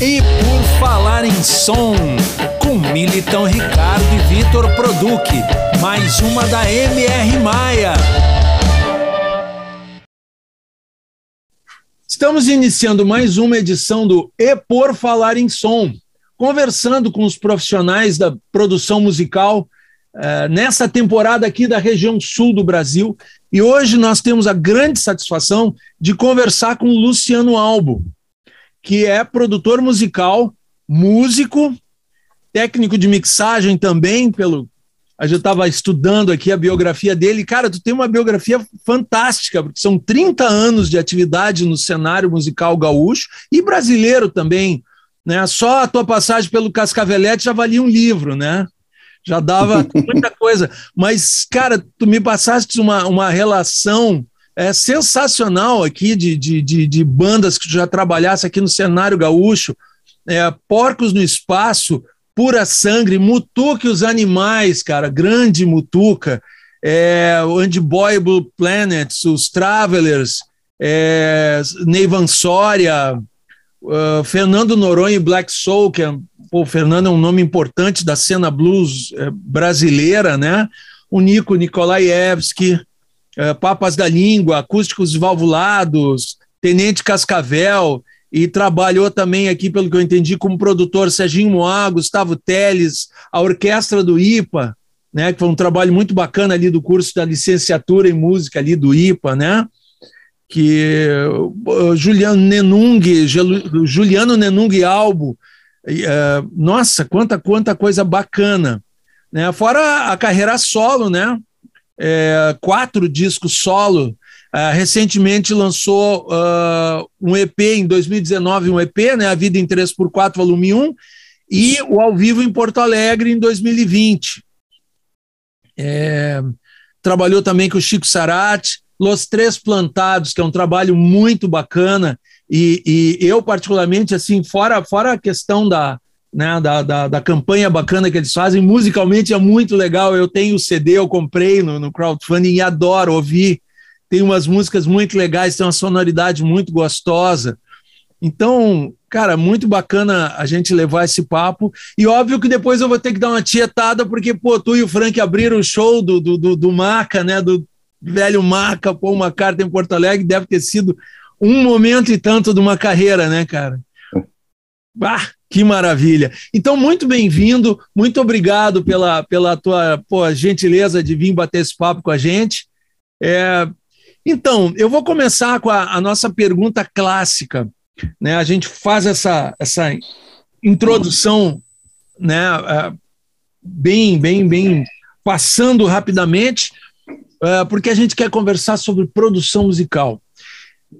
E por falar em som, com Militão Ricardo e Vitor Produc, mais uma da MR Maia. Estamos iniciando mais uma edição do E por Falar em Som, conversando com os profissionais da produção musical uh, nessa temporada aqui da região sul do Brasil. E hoje nós temos a grande satisfação de conversar com o Luciano Albo, que é produtor musical, músico, técnico de mixagem também, pelo a gente estava estudando aqui a biografia dele. Cara, tu tem uma biografia fantástica, porque são 30 anos de atividade no cenário musical gaúcho e brasileiro também. Né? Só a tua passagem pelo Cascavelete já valia um livro, né? Já dava muita coisa. Mas, cara, tu me passaste uma, uma relação é, sensacional aqui de, de, de, de bandas que já trabalhasse aqui no cenário gaúcho. É, Porcos no Espaço, Pura Sangue, Mutuca e os Animais, cara, grande Mutuca, é, Blue Planets, os Travelers, é, Neivan Soria, uh, Fernando Noronha e Black Soul, que é, pô, o Fernando é um nome importante da cena blues é, brasileira, né? O Nico Nikolaevski, Papas da Língua, Acústicos Valvulados, Tenente Cascavel, e trabalhou também aqui, pelo que eu entendi, como produtor Serginho Moá, Gustavo Teles, a orquestra do IPA, né, que foi um trabalho muito bacana ali do curso da licenciatura em música ali do IPA, né? Que uh, Juliano Nenung, Juliano Nenung Albo, uh, nossa, quanta quanta coisa bacana, né? Fora a carreira solo, né? É, quatro discos solo Uh, recentemente lançou uh, um EP em 2019, um EP, né, A Vida em 3x4, volume 1, e o Ao Vivo em Porto Alegre em 2020. É, trabalhou também com o Chico Sarati, Los Três Plantados, que é um trabalho muito bacana, e, e eu, particularmente, assim, fora, fora a questão da, né, da, da, da, campanha bacana que eles fazem, musicalmente é muito legal. Eu tenho o CD, eu comprei no, no crowdfunding e adoro ouvir tem umas músicas muito legais, tem uma sonoridade muito gostosa. Então, cara, muito bacana a gente levar esse papo. E óbvio que depois eu vou ter que dar uma tietada, porque, pô, tu e o Frank abriram o show do, do, do, do Maca, né? Do velho Maca, pô, uma carta em Porto Alegre, deve ter sido um momento e tanto de uma carreira, né, cara? Ah, que maravilha. Então, muito bem-vindo, muito obrigado pela, pela tua pô, gentileza de vir bater esse papo com a gente. É, então, eu vou começar com a, a nossa pergunta clássica. Né? A gente faz essa, essa introdução né, uh, bem, bem, bem passando rapidamente, uh, porque a gente quer conversar sobre produção musical.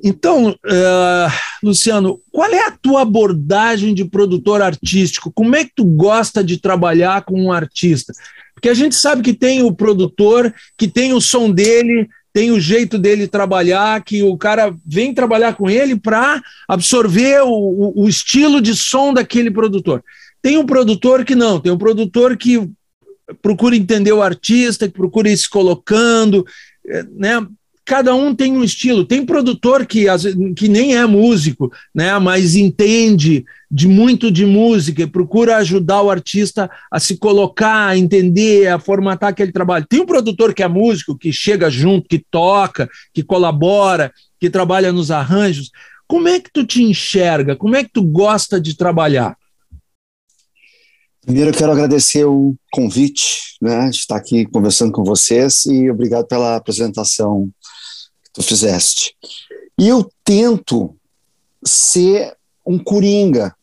Então, uh, Luciano, qual é a tua abordagem de produtor artístico? Como é que tu gosta de trabalhar com um artista? Porque a gente sabe que tem o produtor que tem o som dele, tem o jeito dele trabalhar, que o cara vem trabalhar com ele para absorver o, o, estilo de som daquele produtor. Tem um produtor que não, tem um produtor que procura entender o artista, que procura ir se colocando, eh, né? Cada um tem um estilo. Tem produtor que, que nem é músico, né, mas entende de muito de música e procura ajudar o artista a se colocar, a entender, a formatar aquele trabalho. Tem um produtor que é músico, que chega junto, que toca, que colabora, que trabalha nos arranjos. Como é que tu te enxerga? Como é que tu gosta de trabalhar? Primeiro, eu quero agradecer o convite, né, de estar aqui conversando com vocês e obrigado pela apresentação tu fizeste. E eu tento ser um coringa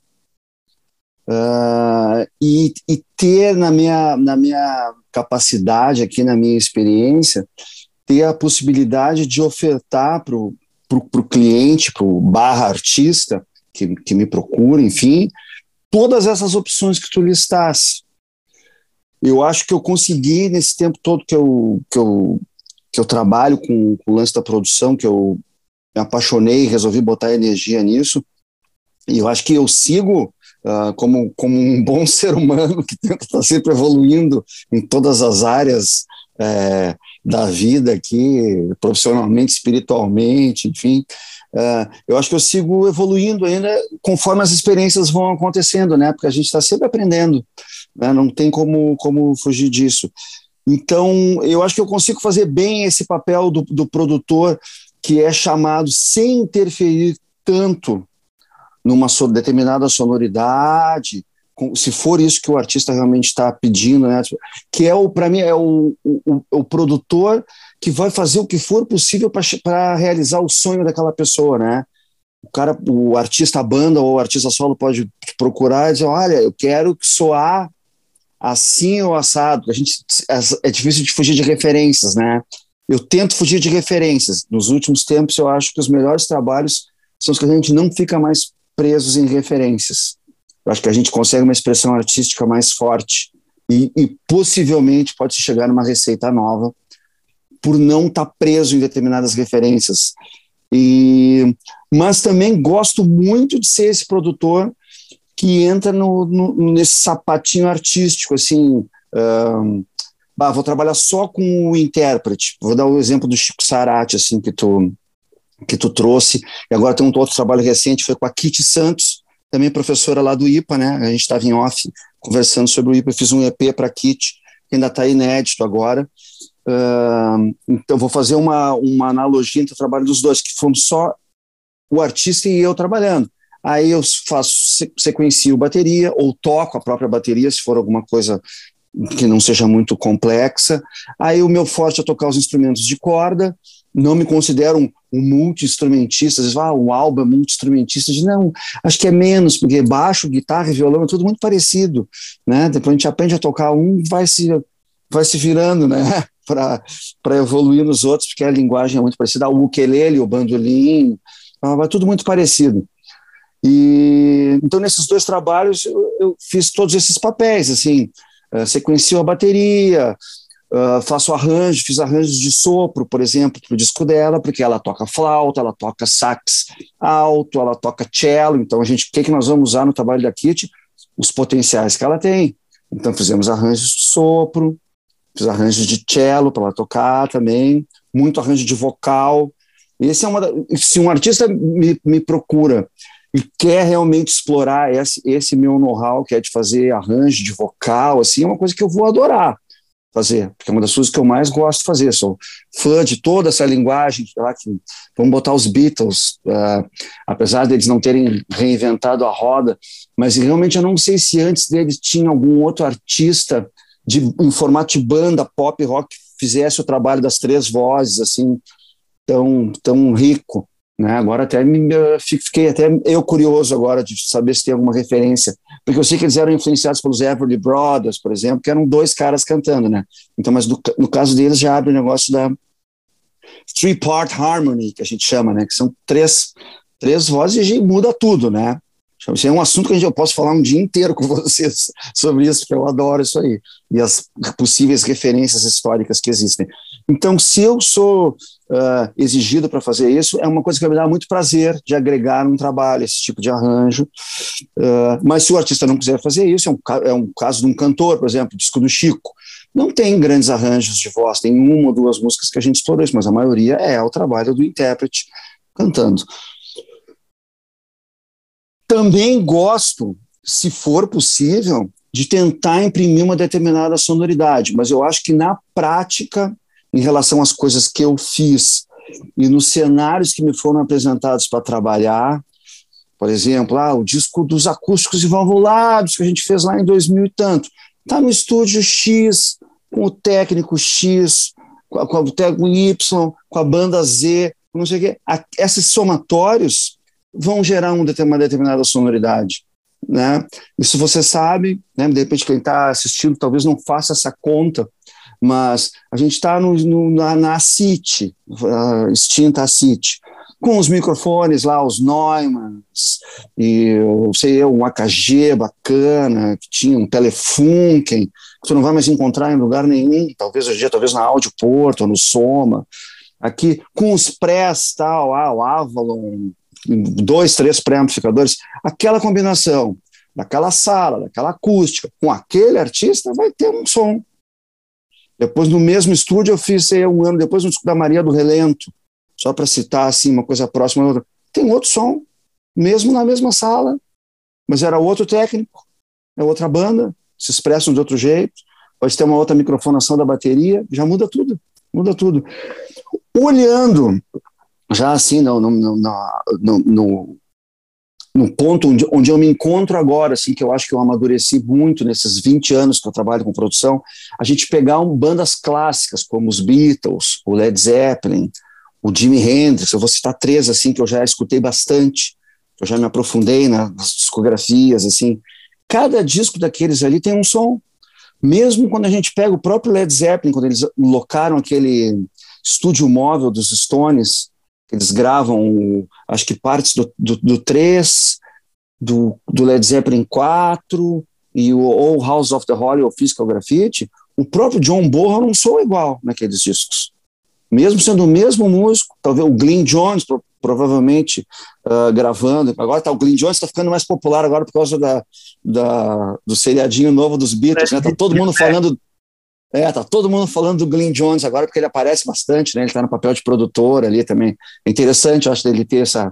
uh, e, e, ter na minha, na minha capacidade aqui, na minha experiência, ter a possibilidade de ofertar para o cliente, para o barra artista que, que me procura, enfim, todas essas opções que tu listaste. Eu acho que eu consegui, nesse tempo todo que eu, que eu que eu trabalho com, com o lance da produção, que eu me apaixonei resolvi botar energia nisso. E eu acho que eu sigo uh, como, como um bom ser humano que tenta estar sempre evoluindo em todas as áreas é, da vida aqui, profissionalmente, espiritualmente, enfim. Uh, eu acho que eu sigo evoluindo ainda conforme as experiências vão acontecendo, né? Porque a gente está sempre aprendendo, né? não tem como, como fugir disso. Então, eu acho que eu consigo fazer bem esse papel do, do produtor que é chamado sem interferir tanto numa determinada sonoridade, se for isso que o artista realmente está pedindo, né? Que é o para mim é o, o, o, produtor que vai fazer o que for possível para realizar o sonho daquela pessoa, né? O cara, o artista a banda ou o artista solo pode procurar e dizer, olha, eu quero soar assim ou assado. A gente é, é difícil de fugir de referências, né? Eu tento fugir de referências. Nos últimos tempos, eu acho que os melhores trabalhos são os que a gente não fica mais presos em referências eu acho que a gente consegue uma expressão artística mais forte e, e possivelmente pode chegar numa receita nova por não estar tá preso em determinadas referências. E, mas também gosto muito de ser esse produtor que entra no, no nesse sapatinho artístico, assim, um, bah, vou trabalhar só com o intérprete. Vou dar o exemplo do Chico Sarati, assim, que tu, que tu trouxe. E agora tem um outro trabalho recente, foi com a Kitty Santos, também professora lá do IPA, né? A gente estava em off conversando sobre o IPA, eu fiz um EP para Kit, que ainda está inédito agora. Então, vou fazer uma, uma analogia entre o trabalho dos dois, que fomos só o artista e eu trabalhando. Aí eu faço, sequencio bateria, ou toco a própria bateria, se for alguma coisa que não seja muito complexa. Aí o meu forte é tocar os instrumentos de corda, não me considero um, um multi-instrumentista, às vezes, ah, um álbum é multi-instrumentista, não, acho que é menos, porque baixo, guitarra e violão é tudo muito parecido, né, depois a gente aprende a tocar um, vai se, vai se virando, né, para evoluir nos outros, porque a linguagem é muito parecida, o ukulele, o bandolim, ah, vai tudo muito parecido. E, então, nesses dois trabalhos, eu, eu fiz todos esses papéis, assim, uh, sequencio a bateria, Uh, faço arranjo, fiz arranjos de sopro, por exemplo, para o disco dela, porque ela toca flauta, ela toca sax alto, ela toca cello, então a gente, o que, que nós vamos usar no trabalho da Kit? Os potenciais que ela tem. Então fizemos arranjos de sopro, fiz arranjos de cello para ela tocar também, muito arranjo de vocal. Esse é uma se um artista me, me procura e quer realmente explorar esse, esse meu know-how, que é de fazer arranjo de vocal, assim, é uma coisa que eu vou adorar fazer, porque é uma das coisas que eu mais gosto de fazer. Sou fã de toda essa linguagem, lá que vamos botar os Beatles, uh, apesar deles não terem reinventado a roda, mas realmente eu não sei se antes deles tinha algum outro artista de, em formato de banda pop rock que fizesse o trabalho das três vozes assim tão tão rico. Né? Agora até me, fiquei até eu curioso agora de saber se tem alguma referência, porque eu sei que eles eram influenciados pelos Everly Brothers, por exemplo, que eram dois caras cantando, né? Então, mas do, no caso deles já abre o negócio da three-part harmony, que a gente chama, né? Que são três, três vozes e muda tudo, né? Isso é um assunto que eu posso falar um dia inteiro com vocês sobre isso, porque eu adoro isso aí, e as possíveis referências históricas que existem. Então, se eu sou uh, exigido para fazer isso, é uma coisa que me dar muito prazer de agregar um trabalho, esse tipo de arranjo. Uh, mas se o artista não quiser fazer isso, é um, é um caso de um cantor, por exemplo, o disco do Chico. Não tem grandes arranjos de voz, tem uma ou duas músicas que a gente explorou isso, mas a maioria é o trabalho do intérprete cantando. Também gosto, se for possível, de tentar imprimir uma determinada sonoridade, mas eu acho que na prática, em relação às coisas que eu fiz e nos cenários que me foram apresentados para trabalhar, por exemplo, ah, o disco dos acústicos e valvulados que a gente fez lá em 2000 e tanto, está no estúdio X, com o técnico X, com, a, com o técnico Y, com a banda Z, não sei o quê. esses somatórios vão gerar uma determinada sonoridade. Né? Isso você sabe, né? de repente quem está assistindo talvez não faça essa conta, mas a gente está na, na CIT, uh, extinta CIT, com os microfones lá, os Neumanns, e eu sei eu, um AKG bacana, que tinha um Telefunken, que tu não vai mais encontrar em lugar nenhum, talvez hoje dia, talvez na Audio Porto, ou no Soma, aqui com os prés, tal, ah, o Avalon, dois, três pré-amplificadores, aquela combinação daquela sala, daquela acústica, com aquele artista, vai ter um som. Depois, no mesmo estúdio, eu fiz sei, um ano depois um disco da Maria do Relento, só para citar assim uma coisa próxima outra. Tem outro som, mesmo na mesma sala, mas era outro técnico, é outra banda, se expressam de outro jeito, pode ter uma outra microfonação da bateria, já muda tudo, muda tudo. Olhando, já assim, no, no, no, no, no ponto onde, onde eu me encontro agora, assim, que eu acho que eu amadureci muito nesses 20 anos que eu trabalho com produção, a gente pegar um, bandas clássicas como os Beatles, o Led Zeppelin, o Jimi Hendrix, eu vou citar três assim que eu já escutei bastante, eu já me aprofundei nas discografias, assim. Cada disco daqueles ali tem um som. Mesmo quando a gente pega o próprio Led Zeppelin, quando eles locaram aquele estúdio móvel dos Stones, eles gravam, acho que partes do, do, do 3, do, do Led Zeppelin 4 e o ou House of the Holy ou Physical Graffiti, o próprio John Bonham não soa igual naqueles discos mesmo sendo o mesmo músico, talvez o Glyn Jones, pro, provavelmente uh, gravando. Agora tá, o Glyn Jones está ficando mais popular agora por causa da, da, do seriadinho novo dos Beatles, né? Tá todo mundo falando. É, tá todo mundo falando do Glyn Jones agora, porque ele aparece bastante, né? Ele está no papel de produtor ali também. É interessante, eu acho, dele ter essa,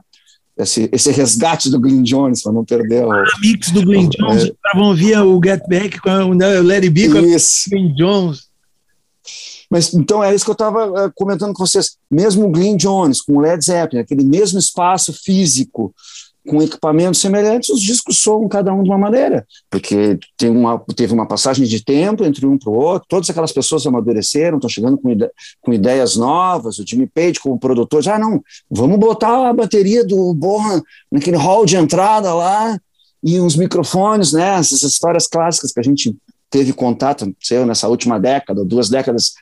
esse, esse resgate do Glyn Jones, para não perder o. o mix do Glyn Jones, é. vão via o Get Back com o Larry B com o Glyn Jones. Mas então é isso que eu estava uh, eh, comentando com vocês. Mesmo o Glyn Jones, com o Led Zeppelin, aquele mesmo espaço físico, com equipamentos semelhantes, os discos soam cada um de uma maneira, porque tem uma, teve uma passagem de tempo entre um para o outro, todas aquelas pessoas amadureceram, estão chegando com, ide com ideias novas, o Jimmy Page como produtor, já ah, não, vamos botar a bateria do Bohan naquele hall de entrada lá, e uns microfones, né, essas histórias clássicas que a gente teve contato, sei nessa última década, duas décadas,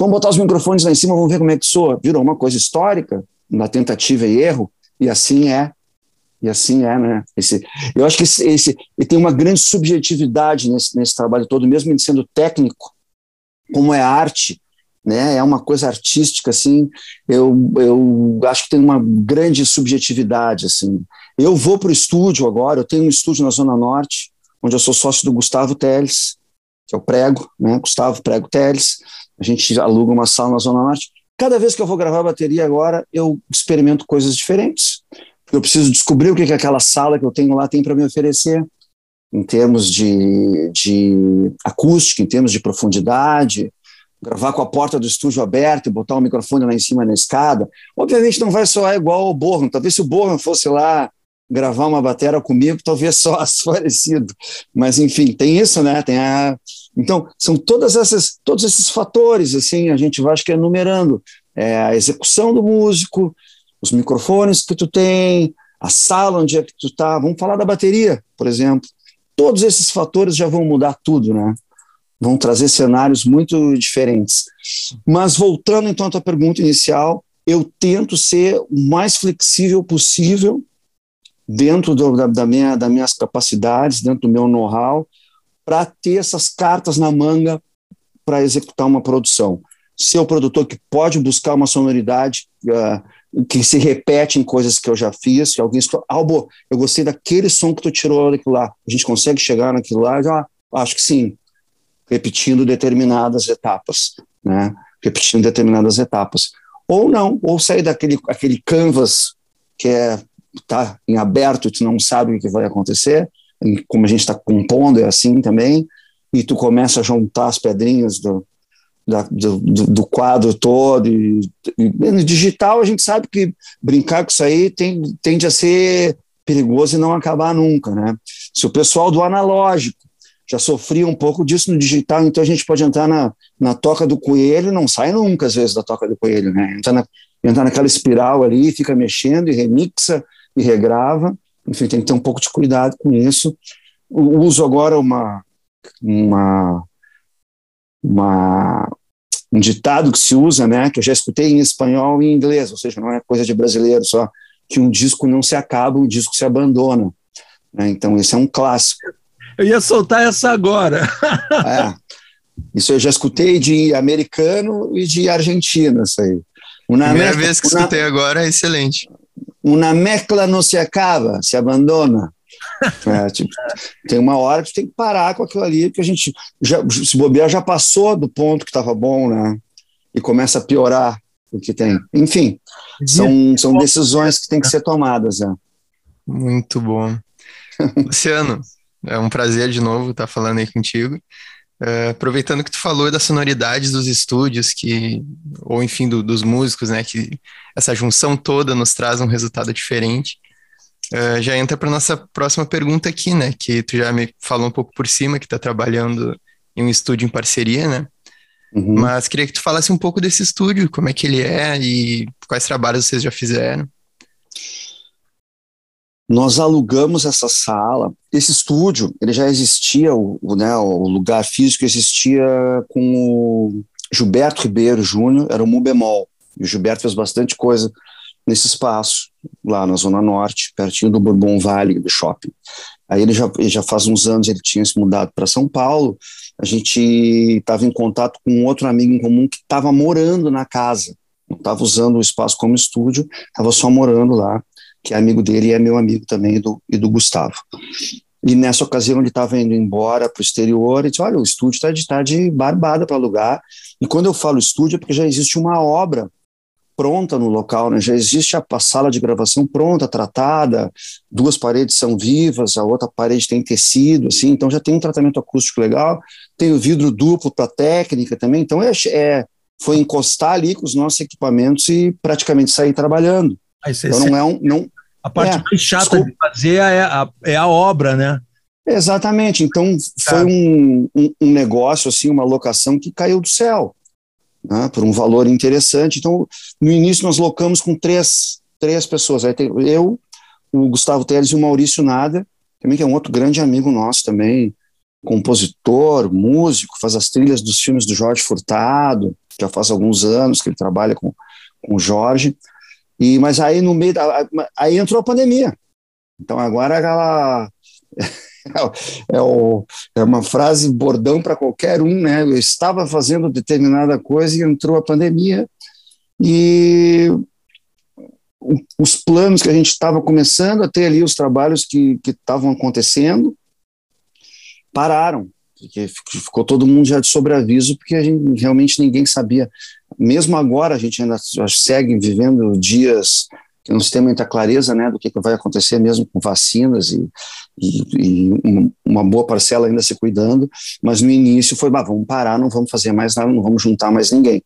Vamos botar os microfones lá em cima, vamos ver como é que soa. Virou uma coisa histórica, uma tentativa e erro, e assim é. E assim é, né? Esse, eu acho que esse, esse tem uma grande subjetividade nesse, nesse trabalho todo, mesmo ele sendo técnico, como é arte, né? É uma coisa artística, assim. Eu, eu acho que tem uma grande subjetividade, assim. Eu vou para o estúdio agora, eu tenho um estúdio na Zona Norte, onde eu sou sócio do Gustavo Teles, que é o Prego, né? Gustavo Prego Teles a gente aluga uma sala na Zona Norte. Cada vez que eu vou gravar bateria agora, eu experimento coisas diferentes. Eu preciso descobrir o que, que aquela sala que eu tenho lá tem para me oferecer, em termos de, de acústica, em termos de profundidade, gravar com a porta do estúdio aberta e botar o microfone lá em cima na escada. Obviamente não vai soar igual ao Borro. Talvez se o Borro fosse lá gravar uma bateria comigo, talvez só parecido. Mas enfim, tem isso, né? Tem a então, são todas essas, todos esses fatores, assim, a gente vai, acho que, enumerando. É a execução do músico, os microfones que tu tem, a sala onde é que tu tá. Vamos falar da bateria, por exemplo. Todos esses fatores já vão mudar tudo, né? Vão trazer cenários muito diferentes. Mas voltando então à tua pergunta inicial, eu tento ser o mais flexível possível dentro do, da, da minha, das minhas capacidades, dentro do meu know-how, para ter essas cartas na manga para executar uma produção. Ser o produtor que pode buscar uma sonoridade uh, que se repete em coisas que eu já fiz, que alguém escutou, Albo, eu gostei daquele som que tu tirou daquilo lá, a gente consegue chegar naquilo lá? Já, acho que sim, repetindo determinadas etapas, né? repetindo determinadas etapas. Ou não, ou sair daquele aquele canvas que é tá em aberto e tu não sabe o que vai acontecer, como a gente está compondo, é assim também, e tu começa a juntar as pedrinhas do, da, do, do, quadro todo. E, e, no digital, a gente sabe que brincar com isso aí tem, tende a ser perigoso e não acabar nunca. Né? Se o pessoal do analógico já sofria um pouco disso no digital, então a gente pode entrar na, na toca do coelho, não sai nunca às vezes da toca do coelho, né? Entrar, na, entrar naquela espiral ali, fica mexendo e remixa e regrava enfim, tem que ter um pouco de cuidado com isso. Uso agora uma, uma, uma, um ditado que se usa, né, que eu já escutei em espanhol e em inglês, ou seja, não é coisa de brasileiro só, que um disco não se acaba, um disco se abandona. Né? Então, esse é um clássico. Eu ia soltar essa agora. é, isso eu já escutei de americano e de argentino, isso aí. Uma Primeira vez que escutei agora é excelente. Uma mezcla não se acaba, se abandona. É, tipo, tem uma hora que tem que parar com aquilo ali, porque a gente, já, se bobear, já passou do ponto que estava bom, né? E começa a piorar o que tem. Enfim, são, são decisões que têm que ser tomadas. É. Muito bom. Luciano, é um prazer de novo estar falando aí contigo. Uh, aproveitando que tu falou das sonoridades dos estúdios, que, ou enfim, do, dos músicos, né, que essa junção toda nos traz um resultado diferente. Uh, já entra para nossa próxima pergunta aqui, né, que tu já me falou um pouco por cima, que está trabalhando em um estúdio em parceria, né, uhum. mas queria que tu falasse um pouco desse estúdio, como é que ele é e quais trabalhos vocês já fizeram. Nós alugamos essa sala. Esse estúdio, ele já existia, o, né, o lugar físico existia com o Gilberto Ribeiro Júnior, era o Mubemol. E o Gilberto fez bastante coisa nesse espaço, lá na Zona Norte, pertinho do Bourbon Vale, do shopping. Aí ele já, ele já faz uns anos ele tinha se mudado para São Paulo. A gente estava em contato com um outro amigo em comum que estava morando na casa, não estava usando o espaço como estúdio, estava só morando lá que é amigo dele e é meu amigo também, e do, e do Gustavo. E nessa ocasião ele estava indo embora para o exterior e disse: Olha, o estúdio está de, tá de barbada para alugar. E quando eu falo estúdio é porque já existe uma obra pronta no local, né? já existe a, a sala de gravação pronta, tratada, duas paredes são vivas, a outra parede tem tecido, assim, então já tem um tratamento acústico legal, tem o vidro duplo para técnica também, então é, é, foi encostar ali com os nossos equipamentos e praticamente sair trabalhando. Mas então não é um. Não, a parte é, mais chata desculpa. de fazer é a, é a obra, né? Exatamente. Então foi um, um, um, negócio, assim, uma locação que caiu do céu, né, por um valor interessante. Então, no início nós locamos com três, três pessoas. Aí tem eu, o Gustavo Teles e o Maurício Nada, também que é um outro grande amigo nosso também, compositor, músico, faz as trilhas dos filmes do Jorge Furtado, já faz alguns anos que ele trabalha com, com o Jorge. E, mas aí no meio da, aí entrou a pandemia. Então agora ela é, o, é uma frase bordão para qualquer um, né? Eu estava fazendo determinada coisa e entrou a pandemia e os planos que a gente estava começando a ter ali, os trabalhos que estavam acontecendo, pararam porque ficou todo mundo já de sobreaviso, porque a gente, realmente ninguém sabia. Mesmo agora, a gente ainda segue vivendo dias que não se tem muita clareza né, do que, vai acontecer mesmo com vacinas e, e, e, uma boa parcela ainda se cuidando, mas no início foi, bah, vamos parar, não vamos fazer mais nada, não vamos juntar mais ninguém.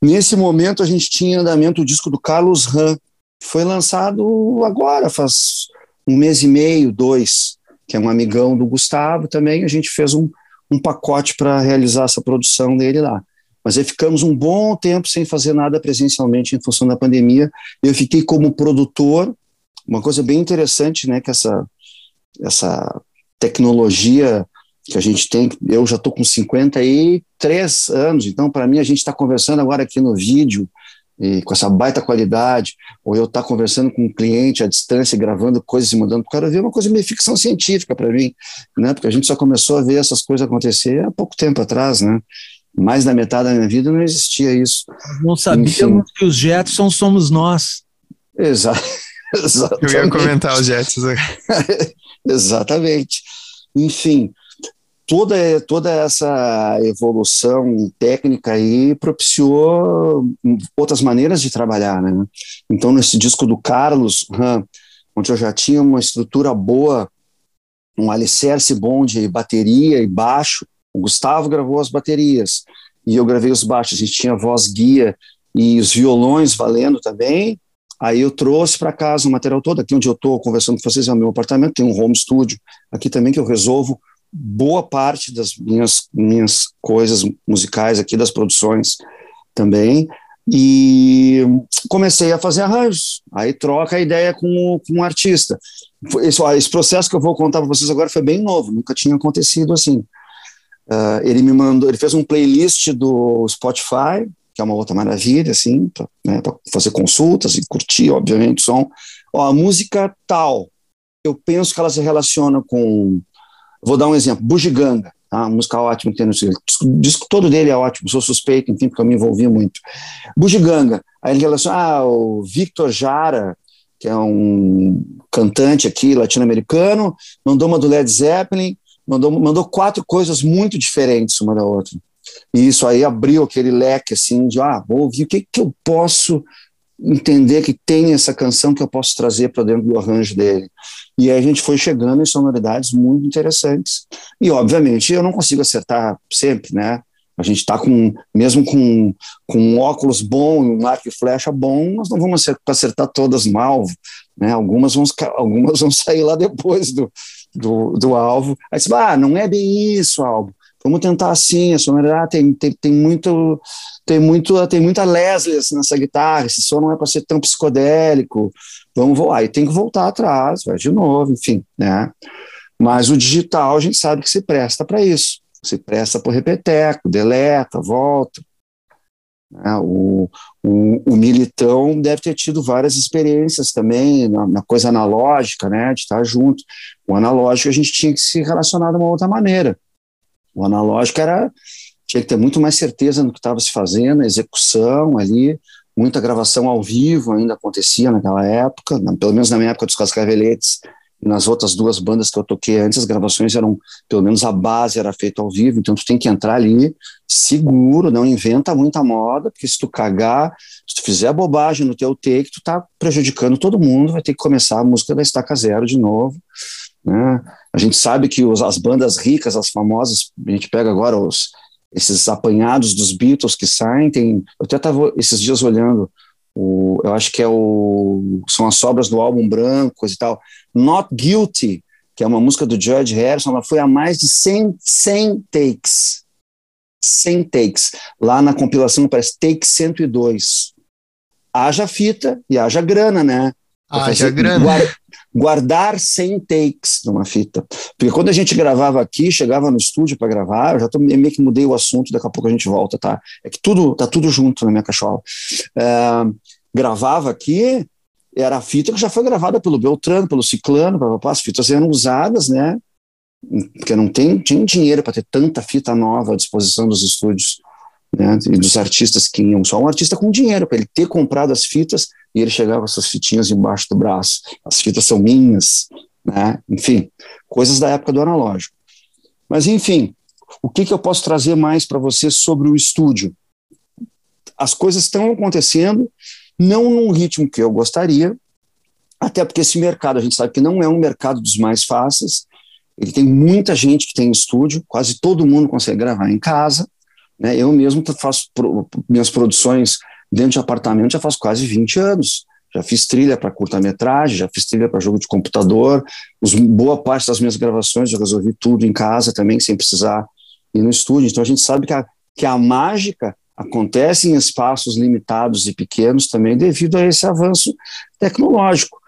Nesse momento a gente tinha em andamento o disco do Carlos Ram, que foi lançado agora, faz um mês e meio, dois, que é um amigão do Gustavo também, a gente fez um, um pacote para realizar essa produção dele lá. Mas aí ficamos um bom tempo sem fazer nada presencialmente em função da pandemia. Eu fiquei como produtor, uma coisa bem interessante, né, que essa, essa tecnologia que a gente tem, eu já estou com 53 anos, então para mim a gente está conversando agora aqui no vídeo, com essa baita qualidade, ou eu estar tá conversando com um cliente à distância, gravando coisas e mandando para o cara ver, uma coisa meio ficção científica para mim, né? Porque a gente só começou a ver essas coisas acontecer há pouco tempo atrás, né? Mais da metade da minha vida não existia isso. Não sabíamos Enfim. que os Jetsons somos nós. Exato. Eu ia comentar os Jetsons. Exatamente. Enfim, toda, toda essa evolução técnica aí propiciou outras maneiras de trabalhar, né? Então, nesse disco do Carlos, onde eu já tinha uma estrutura boa, um alicerce bom de bateria e baixo, o Gustavo gravou as baterias e eu gravei os baixos, a gente tinha voz guia e os violões valendo também, Aí eu trouxe para casa o material todo, aqui onde eu estou conversando com vocês é o meu apartamento, tem um home studio aqui também que eu resolvo boa parte das minhas, minhas coisas musicais aqui, das produções também, e comecei a fazer arranjos, aí troca a ideia com o, com o artista. Esse, esse processo que eu vou contar para vocês agora foi bem novo, nunca tinha acontecido assim. Uh, ele me mandou, ele fez um playlist do Spotify, que é uma outra maravilha, assim, para né, fazer consultas e curtir, obviamente, o som. Ó, a música tal, eu penso que ela se relaciona com Vou dar um exemplo, Bugiganga, tá? música ótima que tem no disco. Disco todo dele é ótimo, sou suspeito, enfim, porque eu me envolvi muito. Bugiganga, aí ele relaciona, ah, o Victor Jara que é um cantante aqui latino-americano, mandou uma do Led Zeppelin, mandou, mandou quatro coisas muito diferentes uma da outra. E isso aí abriu aquele leque assim de, ah, vou ouvir o que, que eu posso entender que tem essa canção que eu posso trazer para dentro do arranjo dele. E aí a gente foi chegando em sonoridades muito interessantes. E, obviamente, eu não consigo acertar sempre, né? A gente está com, mesmo com, com um óculos bom e um arco e flecha bom, nós não vamos acertar todas alvo, né? Algumas vão, algumas vão sair lá depois do, do, do alvo. Aí você ah, não é bem isso, alvo. Vamos tentar assim, a sonoridade tem, tem, tem muito tem muito tem muita Leslie nessa guitarra, esse som não é para ser tão psicodélico. Vamos voar, e tem que voltar atrás, vai de novo, enfim, né? Mas o digital a gente sabe que se presta para isso. Se presta para o repeteco, deleta, volta. Né? O, o, o, Militão deve ter tido várias experiências também na, na, coisa analógica, né, de estar junto. O analógico a gente tinha que se relacionar de uma outra maneira. O analógico era tinha que ter muito mais certeza no que estava se fazendo, a execução ali, muita gravação ao vivo ainda acontecia naquela época, na, pelo menos na minha época dos Cascaveletes nas outras duas bandas que eu toquei antes, as gravações eram, pelo menos a base era feita ao vivo, então tu tem que entrar ali seguro, não inventa muita moda, porque se tu cagar, se tu fizer bobagem no teu take, tu tá prejudicando todo mundo, vai ter que começar a música da estaca zero de novo, né? A gente sabe que os, as bandas ricas, as famosas, a gente pega agora os, esses apanhados dos Beatles que saem, tem, eu até estava esses dias olhando, o, eu acho que é o, são as sobras do álbum branco e tal, Not Guilty, que é uma música do George Harrison, ela foi a mais de 100, 100 takes, 100 takes, lá na compilação parece Take 102, haja fita e haja grana, né? Haja grana. Guarda, guardar 100 takes numa fita. Porque quando a gente gravava aqui, chegava no estúdio para gravar, eu já tô, meio que mudei o assunto, daqui a pouco a gente volta, tá? É que tudo tá tudo junto na minha cachola. É, gravava aqui, era a fita que já foi gravada pelo Beltrano, pelo Ciclano, papapá, as fitas eram usadas, né? Porque não tem, tinha dinheiro para ter tanta fita nova à disposição dos estúdios. Né, e dos artistas que iam, só um artista com dinheiro, para ele ter comprado as fitas e ele chegava com essas fitinhas embaixo do braço. As fitas são minhas, né? Enfim, coisas da época do analógico. Mas, enfim, o que, que eu posso trazer mais para você sobre o estúdio? As coisas estão acontecendo, não num ritmo que eu gostaria, até porque esse mercado, a gente sabe que não é um mercado dos mais fáceis, ele tem muita gente que tem estúdio, quase todo mundo consegue gravar em casa, né? Eu mesmo faço pro, minhas produções dentro de apartamento já faz quase 20 anos. Já fiz trilha para curta-metragem, já fiz trilha para jogo de computador. Os, boa parte das minhas gravações eu resolvi tudo em casa também, sem precisar ir no estúdio. Então a gente sabe que a, que a mágica acontece em espaços limitados e pequenos também devido a esse avanço tecnológico.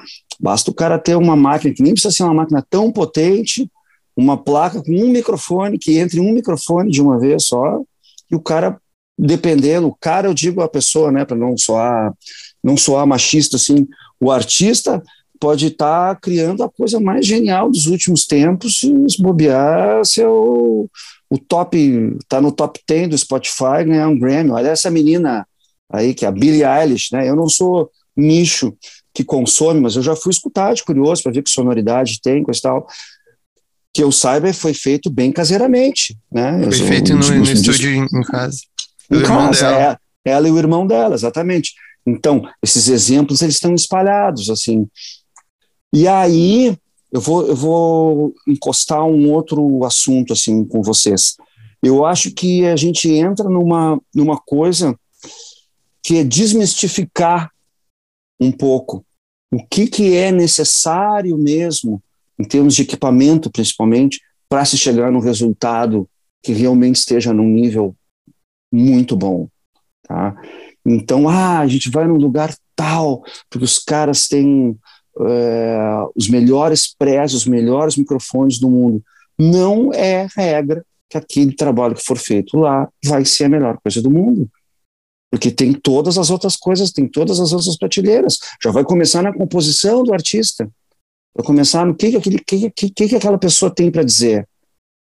Basta o cara ter uma máquina que nem precisa ser uma máquina tão potente, uma placa com um microfone que entre um microfone de uma vez só, e o cara dependendo, o cara, eu digo a pessoa, né, para não soar, não soar machista, assim, o artista pode estar tá criando a coisa mais genial dos últimos tempos e se bobear, se é o, top, tá no top 10 do Spotify, ganhar um Grammy. Olha essa menina aí, que é a Billie Eilish, né, eu não sou nicho que consome, mas eu já fui escutar de curioso para ver que sonoridade tem, coisa e tal que eu saiba foi feito bem caseiramente, né? Foi feito no, no estúdio em casa. Em casa, é, ela e o irmão dela, exatamente. Então, esses exemplos, eles estão espalhados, assim. E aí, eu vou, eu vou encostar um outro assunto, assim, com vocês. Eu acho que a gente entra numa, numa coisa que é desmistificar um pouco o que, que é necessário mesmo, em termos de equipamento, principalmente, para se chegar no resultado que realmente esteja num nível muito bom, tá? Então, ah, a gente vai num lugar tal, porque os caras têm é, os melhores prés, os melhores microfones do mundo. Não é regra que aquele trabalho que for feito lá vai ser a melhor coisa do mundo. Porque tem todas as outras coisas, tem todas as outras prateleiras. Já vai começar na composição do artista. Vai começar no que, que, aquele, que, que, que aquela pessoa tem para dizer.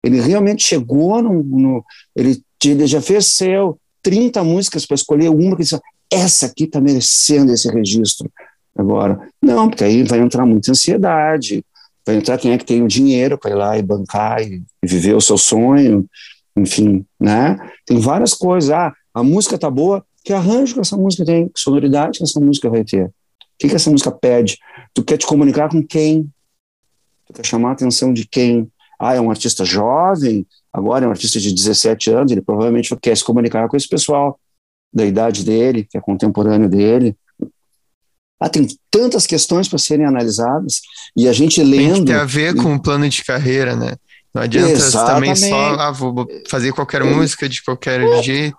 Ele realmente chegou no, no, ele ele já fez seu 30 músicas para escolher uma que disse, essa aqui está merecendo esse registro agora. Não, porque aí vai entrar muita ansiedade, vai entrar quem é que tem o dinheiro para ir lá e bancar e, viver o seu sonho, enfim, né? Tem várias coisas. Ah, a música tá boa, que arranjo que essa música tem, que sonoridade que essa música vai ter. O que, que essa música pede? Tu quer te comunicar com quem? Tu quer chamar a atenção de quem? Ah, é um artista jovem, agora é um artista de 17 anos, ele provavelmente quer se comunicar com esse pessoal da idade dele, que é contemporâneo dele. Ah, tem tantas questões para serem analisadas e a gente lendo. Tem que ter a ver com o plano de carreira, né? Não adianta também só, ah, vou fazer qualquer é. música de qualquer é. jeito.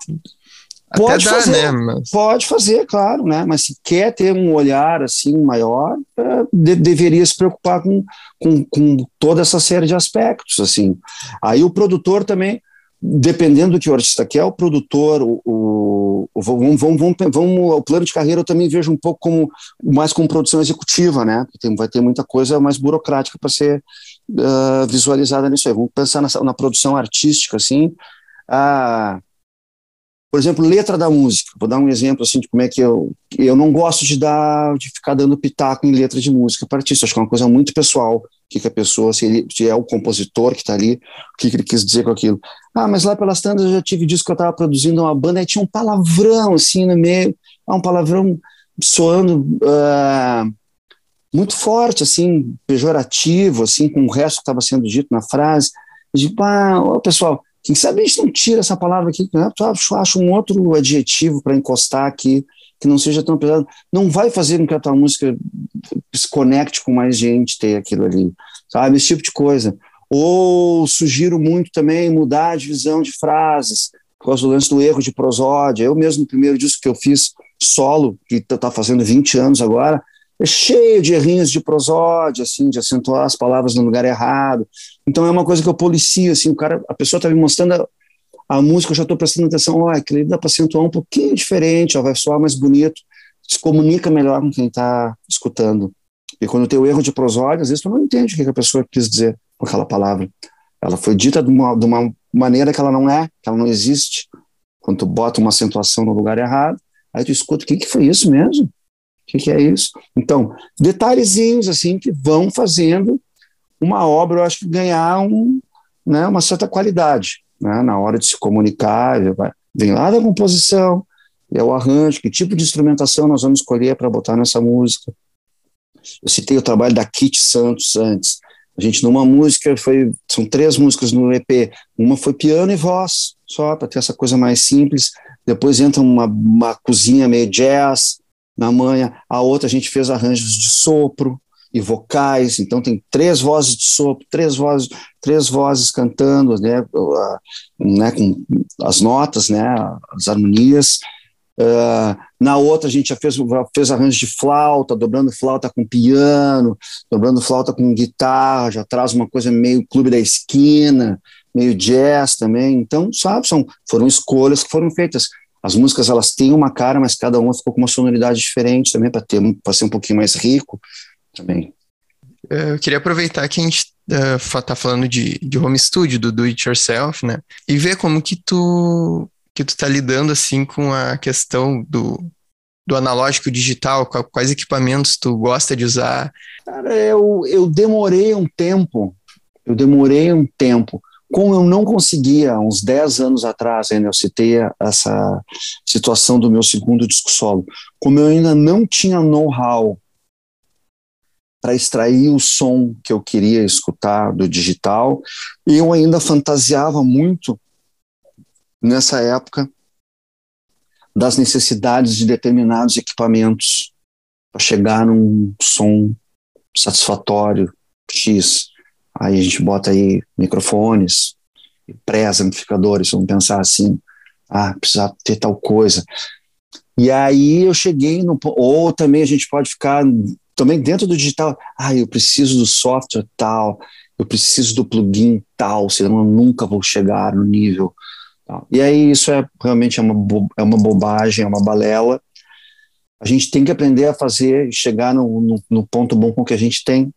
Até pode dá, fazer, né? Mas... Pode fazer, claro, né? Mas se quer ter um olhar assim maior, é, de, deveria se preocupar com, com, com toda essa série de aspectos, assim. Aí o produtor também, dependendo do que o artista quer, o produtor, o, o, o vamos, vamos, vamos, o plano de carreira eu também vejo um pouco como mais como produção executiva, né? Tem, vai ter muita coisa mais burocrática para ser uh, visualizada nisso aí. Vamos pensar na, na produção artística, assim. Uh, por exemplo, letra da música. Vou dar um exemplo assim de como é que eu eu não gosto de dar de ficar dando pitaco em letra de música para artista. Acho que é uma coisa muito pessoal. Que, que a pessoa, se, ele, se é o compositor que está ali, o que, que ele quis dizer com aquilo. Ah, mas lá pelas tantas eu já tive disco que eu estava produzindo uma banda e tinha um palavrão assim no meio, ah, um palavrão soando uh, muito forte, assim, pejorativo, assim, com o resto que estava sendo dito na frase. Digo, ah, pessoal, quem sabe a gente não tira essa palavra aqui, né? tu acha um outro adjetivo para encostar aqui que não seja tão pesado. Não vai fazer com que a tua música se conecte com mais gente ter aquilo ali, sabe? Esse tipo de coisa. Ou sugiro muito também mudar a divisão de frases, por causa do lance do erro de prosódia. Eu mesmo, no primeiro disco que eu fiz solo, que está fazendo 20 anos agora, cheio de errinhos de prosódia, assim, de acentuar as palavras no lugar errado. Então é uma coisa que eu policio, assim, o cara, a pessoa está me mostrando a, a, música, eu já estou prestando atenção, ó, aquele dá para acentuar um pouquinho diferente, ó, vai soar mais bonito, se comunica melhor com quem está escutando. E quando tem o erro de prosódia, às vezes tu não entende o que a pessoa quis dizer com aquela palavra. Ela foi dita de uma, de uma maneira que ela não é, que ela não existe. Quando tu bota uma acentuação no lugar errado, aí tu escuta, o que, que foi isso mesmo? Que, que é isso? Então, detalhezinhos assim que vão fazendo uma obra, eu acho que ganhar um, né, uma certa qualidade né, na hora de se comunicar. Vem lá da composição, é o arranjo, que tipo de instrumentação nós vamos escolher para botar nessa música. Eu citei o trabalho da Kit Santos antes. A gente, numa música, foi, são três músicas no EP. Uma foi piano e voz, só para ter essa coisa mais simples. Depois entra uma, uma cozinha meio jazz, na manha, a outra a gente fez arranjos de sopro e vocais, então tem três vozes de sopro, três vozes, três vozes cantando, né, né com as notas, né, as harmonias. Uh, na outra a gente já fez, fez arranjos de flauta, dobrando flauta com piano, dobrando flauta com guitarra, já traz uma coisa meio clube da esquina, meio jazz também. Então, sabe, são, foram escolhas que foram feitas. As músicas elas têm uma cara, mas cada uma ficou com uma sonoridade diferente também para ter para ser um pouquinho mais rico também. É, eu queria aproveitar que a gente uh, falando de, de home studio, do do it yourself, né? E ver como que tu que tu tá lidando assim com a questão do, do analógico digital, quais equipamentos tu gosta de usar? Cara, eu, eu demorei um tempo, eu demorei um tempo como eu não conseguia, uns 10 anos atrás, ainda eu citei essa situação do meu segundo disco solo, como eu ainda não tinha know-how para extrair o som que eu queria escutar do digital, eu ainda fantasiava muito nessa época das necessidades de determinados equipamentos para chegar num som satisfatório X. Aí a gente bota aí microfones, pré-amplificadores, vamos pensar assim, ah, precisa ter tal coisa. E aí eu cheguei no. Ou também a gente pode ficar também dentro do digital, ah, eu preciso do software tal, eu preciso do plugin tal, senão eu nunca vou chegar no nível. Tal. E aí isso é realmente é uma, é uma bobagem, é uma balela. A gente tem que aprender a fazer, chegar no, no, no ponto bom com que a gente tem.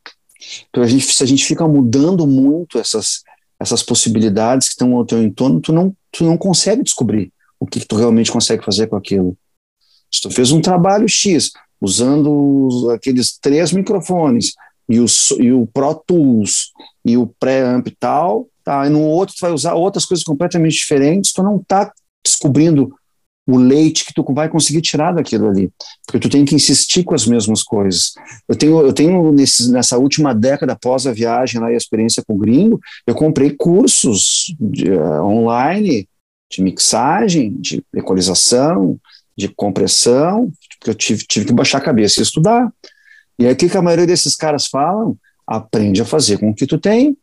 Então, a gente, se a gente fica mudando muito essas, essas possibilidades que estão ao teu entorno, tu não, tu não consegue descobrir o que, que tu realmente consegue fazer com aquilo. Se tu fez um trabalho X, usando aqueles três microfones e o, e o Pro Tools e o pré-amp e tal, tá? E no outro tu vai usar outras coisas completamente diferentes, tu não está descobrindo o leite que tu vai conseguir tirar daquilo ali, porque tu tem que insistir com as mesmas coisas. Eu tenho, eu tenho nesse, nessa última década após a viagem lá e a experiência com o gringo, eu comprei cursos de, uh, online de mixagem, de equalização, de compressão, porque eu tive, tive que baixar a cabeça e estudar. E aí o que, que a maioria desses caras falam? Aprende a fazer com o que tu tem.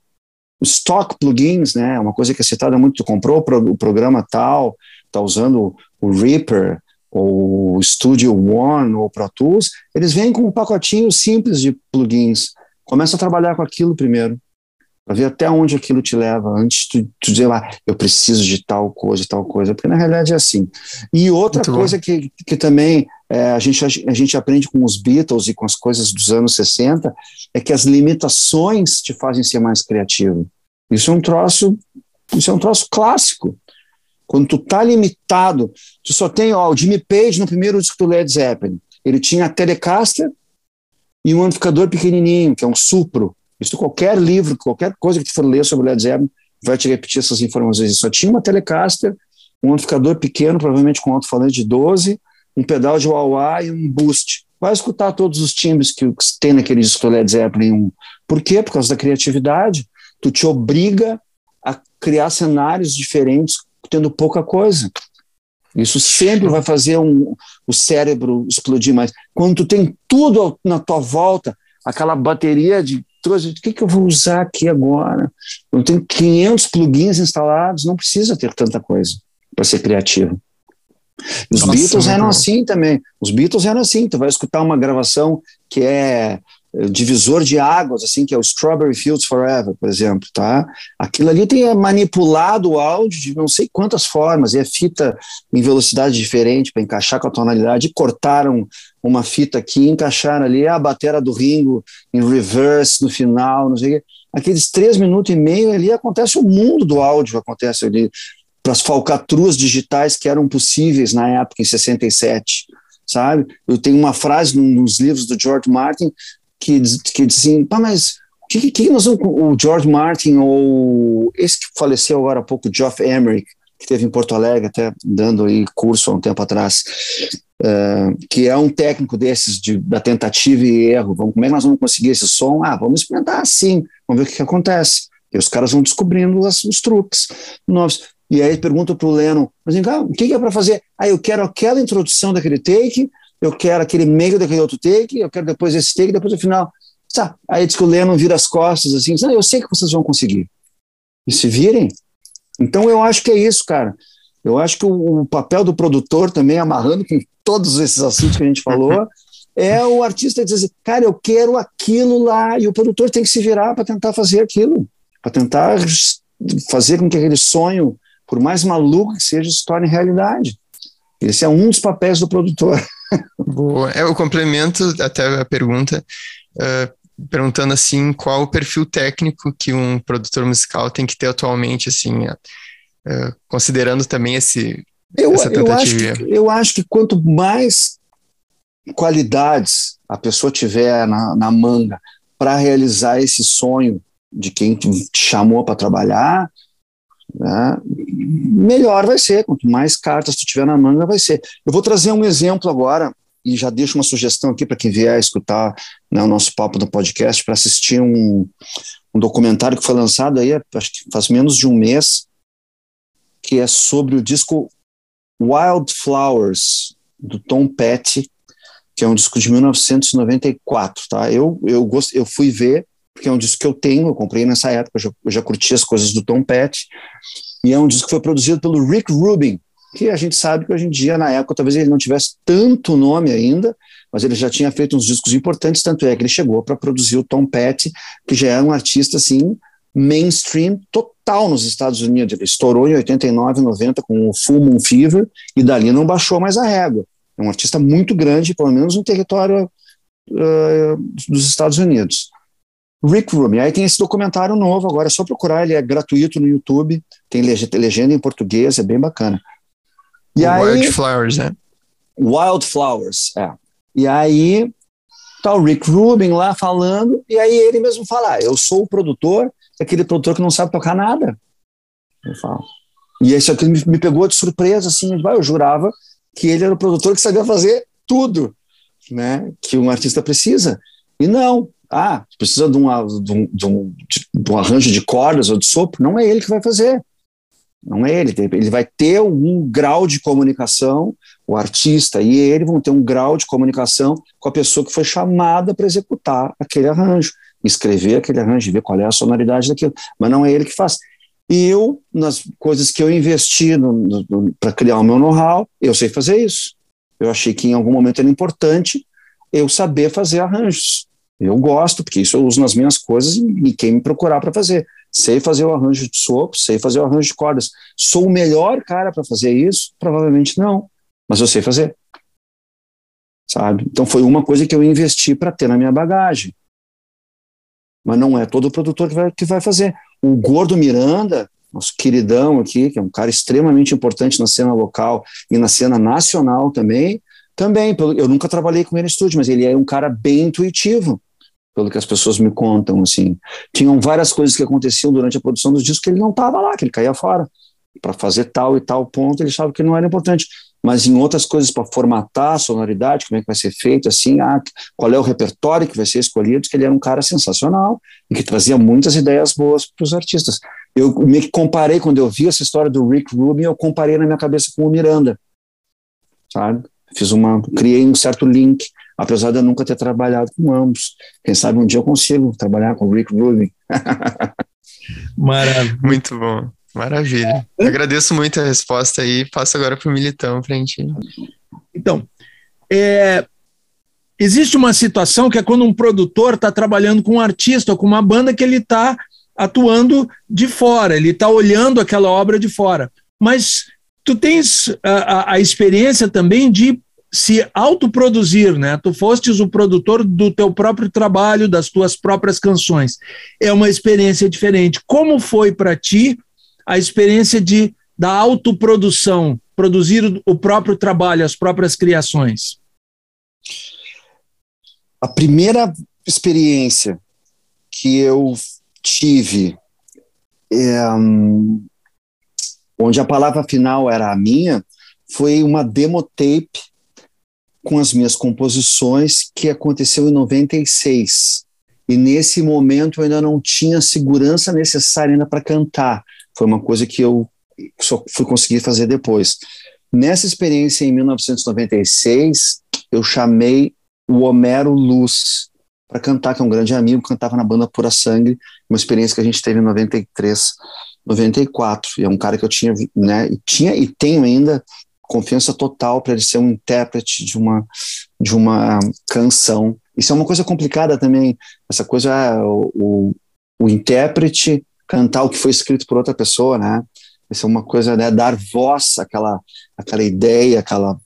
Stock plugins, né? Uma coisa que é citada muito, tu comprou o programa tal, tá usando o Reaper, ou o Studio One, ou Pro Tools, eles vêm com um pacotinho simples de plugins. Começa a trabalhar com aquilo primeiro para ver até onde aquilo te leva, antes de tu, dizer lá, eu preciso de tal coisa, tal coisa, porque na realidade é assim. E outra Muito coisa que, que também é, a, gente, a gente aprende com os Beatles e com as coisas dos anos 60 é que as limitações te fazem ser mais criativo. Isso é um troço, isso é um troço clássico. Quando tu tá limitado, tu só tem, ó, o Jimmy Page no primeiro disco do Led Zeppelin, ele tinha a Telecaster e um amplificador pequenininho, que é um Supro, isso qualquer livro, qualquer coisa que tu for ler sobre Led Zeppelin, vai te repetir essas informações. Só tinha uma Telecaster, um amplificador pequeno, provavelmente com alto-falante de 12, um pedal de wah-wah e um boost. Vai escutar todos os timbres que, tem naquele disco do Led Zeppelin Por quê? Por causa da criatividade. Tu te obriga a criar cenários diferentes tendo pouca coisa. Isso sempre vai fazer um, o cérebro explodir mais. Quando tu tem tudo na tua volta, aquela bateria de o que, que eu vou usar aqui agora? Eu tenho 500 plugins instalados, não precisa ter tanta coisa para ser criativo. Os Nossa, Beatles eram assim também. Os Beatles eram assim. Tu vai escutar uma gravação que é divisor de águas, assim, que é o Strawberry Fields Forever, por exemplo, tá? Aquilo ali tem manipulado o áudio de não sei quantas formas, e é fita em velocidade diferente para encaixar com a tonalidade, cortaram uma fita aqui, encaixaram ali a batera do Ringo em reverse no final, não sei o quê. Aqueles três minutos e meio ali acontece o mundo do áudio, acontece ali para as falcatruas digitais que eram possíveis na época, em 67, sabe? Eu tenho uma frase nos livros do George Martin que, que dizem, assim, mas o que, que nós vamos, o George Martin ou esse que faleceu agora há pouco, Geoff Emerick, que teve em Porto Alegre, até dando aí curso há um tempo atrás, uh, que é um técnico desses de, da tentativa e erro. Vamos, como é que nós vamos conseguir esse som? Ah, vamos experimentar assim, vamos ver o que, que acontece. E os caras vão descobrindo as, os truques novos. E aí pergunta para o Lennon, mas ah, o que, que é para fazer? Ah, eu quero aquela introdução daquele take, eu quero aquele meio daquele outro take, eu quero depois esse take, depois o final. Tá. Aí diz que o Lennon vira as costas assim, ah, eu sei que vocês vão conseguir. E se virem. Então eu acho que é isso, cara. Eu acho que o, o papel do produtor também, amarrando com todos esses assuntos que a gente falou, é o artista dizer assim, cara, eu quero aquilo lá, e o produtor tem que se virar para tentar fazer aquilo, para tentar fazer com que aquele sonho, por mais maluco que seja, se torne realidade. Esse é um dos papéis do produtor. Boa. É o complemento até a pergunta, uh, perguntando assim, qual o perfil técnico que um produtor musical tem que ter atualmente, assim, uh, considerando também esse eu, essa tentativa. Eu acho, que, eu acho que quanto mais qualidades a pessoa tiver na, na manga para realizar esse sonho de quem te chamou para trabalhar, né, melhor vai ser. Quanto mais cartas tu tiver na manga, vai ser. Eu vou trazer um exemplo agora, e já deixo uma sugestão aqui para quem vier escutar né, o nosso papo do podcast, para assistir um, um documentário que foi lançado aí, acho que faz menos de um mês, que é sobre o disco Wildflowers, do Tom Petty, que é um disco de 1994, tá? Eu, eu, gost, eu fui ver, porque é um disco que eu tenho, eu comprei nessa época, eu já, eu já curti as coisas do Tom Petty, e é um disco que foi produzido pelo Rick Rubin, que a gente sabe que hoje em dia, na época, talvez ele não tivesse tanto nome ainda, mas ele já tinha feito uns discos importantes, tanto é que ele chegou para produzir o Tom Petty, que já é um artista, assim, mainstream total nos Estados Unidos. Ele estourou em 89, 90 com o Full Moon Fever, e dali não baixou mais a régua. É um artista muito grande, pelo menos no território uh, dos Estados Unidos. Rick Rubin. Aí tem esse documentário novo, agora é só procurar, ele é gratuito no YouTube, tem legenda em português, é bem bacana. E aí, Wildflowers, né? Wildflowers, é. E aí tá o Rick Rubin lá falando, e aí ele mesmo fala: ah, eu sou o produtor, aquele produtor que não sabe tocar nada. Eu falo. E isso aqui me, me pegou de surpresa, assim, eu jurava que ele era o produtor que sabia fazer tudo, né, que um artista precisa. E não, ah, precisa de, uma, de, um, de, um, de um arranjo de cordas ou de sopro, não é ele que vai fazer. Não é ele, ele vai ter um grau de comunicação, o artista e ele vão ter um grau de comunicação com a pessoa que foi chamada para executar aquele arranjo, escrever aquele arranjo, ver qual é a sonoridade daquilo, mas não é ele que faz. E eu, nas coisas que eu investi para criar o meu know-how, eu sei fazer isso. Eu achei que em algum momento era importante eu saber fazer arranjos. Eu gosto, porque isso eu uso nas minhas coisas e quem me procurar para fazer. Sei fazer o arranjo de sopro, sei fazer o arranjo de cordas. Sou o melhor cara para fazer isso? Provavelmente não, mas eu sei fazer. Sabe? Então foi uma coisa que eu investi para ter na minha bagagem. Mas não é todo produtor que vai, que vai fazer. O Gordo Miranda, nosso queridão aqui, que é um cara extremamente importante na cena local e na cena nacional também, também, eu nunca trabalhei com ele em estúdio, mas ele é um cara bem intuitivo pelo que as pessoas me contam, assim. Tinham várias coisas que aconteciam durante a produção dos discos que ele não estava lá, que ele caía fora. Para fazer tal e tal ponto, ele achava que não era importante. Mas em outras coisas, para formatar a sonoridade, como é que vai ser feito, assim, ah, qual é o repertório que vai ser escolhido, que ele era um cara sensacional e que trazia muitas ideias boas para os artistas. Eu me comparei, quando eu vi essa história do Rick Rubin, eu comparei na minha cabeça com o Miranda, sabe? Fiz uma, criei um certo link apesar de eu nunca ter trabalhado com ambos. Quem sabe um dia eu consigo trabalhar com o Rick Rubin. Maravilha. Muito bom. Maravilha. É? Agradeço muito a resposta aí. Passo agora para o Militão para a gente. Então, é, existe uma situação que é quando um produtor está trabalhando com um artista ou com uma banda que ele está atuando de fora, ele está olhando aquela obra de fora. Mas tu tens a, a, a experiência também de se autoproduzir, né? Tu fostes o produtor do teu próprio trabalho, das tuas próprias canções. É uma experiência diferente. Como foi para ti a experiência de da autoprodução, produzir o próprio trabalho, as próprias criações? A primeira experiência que eu tive, é, onde a palavra final era a minha, foi uma demo tape com as minhas composições, que aconteceu em 96. E nesse momento eu ainda não tinha segurança necessária ainda para cantar. Foi uma coisa que eu só fui conseguir fazer depois. Nessa experiência em 1996, eu chamei o Homero Luz para cantar, que é um grande amigo, cantava na banda Pura Sangue, uma experiência que a gente teve em 93, 94. E é um cara que eu tinha, né, tinha e tenho ainda confiança total para ele ser um intérprete de uma, de uma canção. Isso é uma coisa complicada também. Essa coisa, é o, o, o intérprete cantar o que foi escrito por outra pessoa, né? Isso é uma coisa, né? Dar voz àquela, àquela ideia, aquela,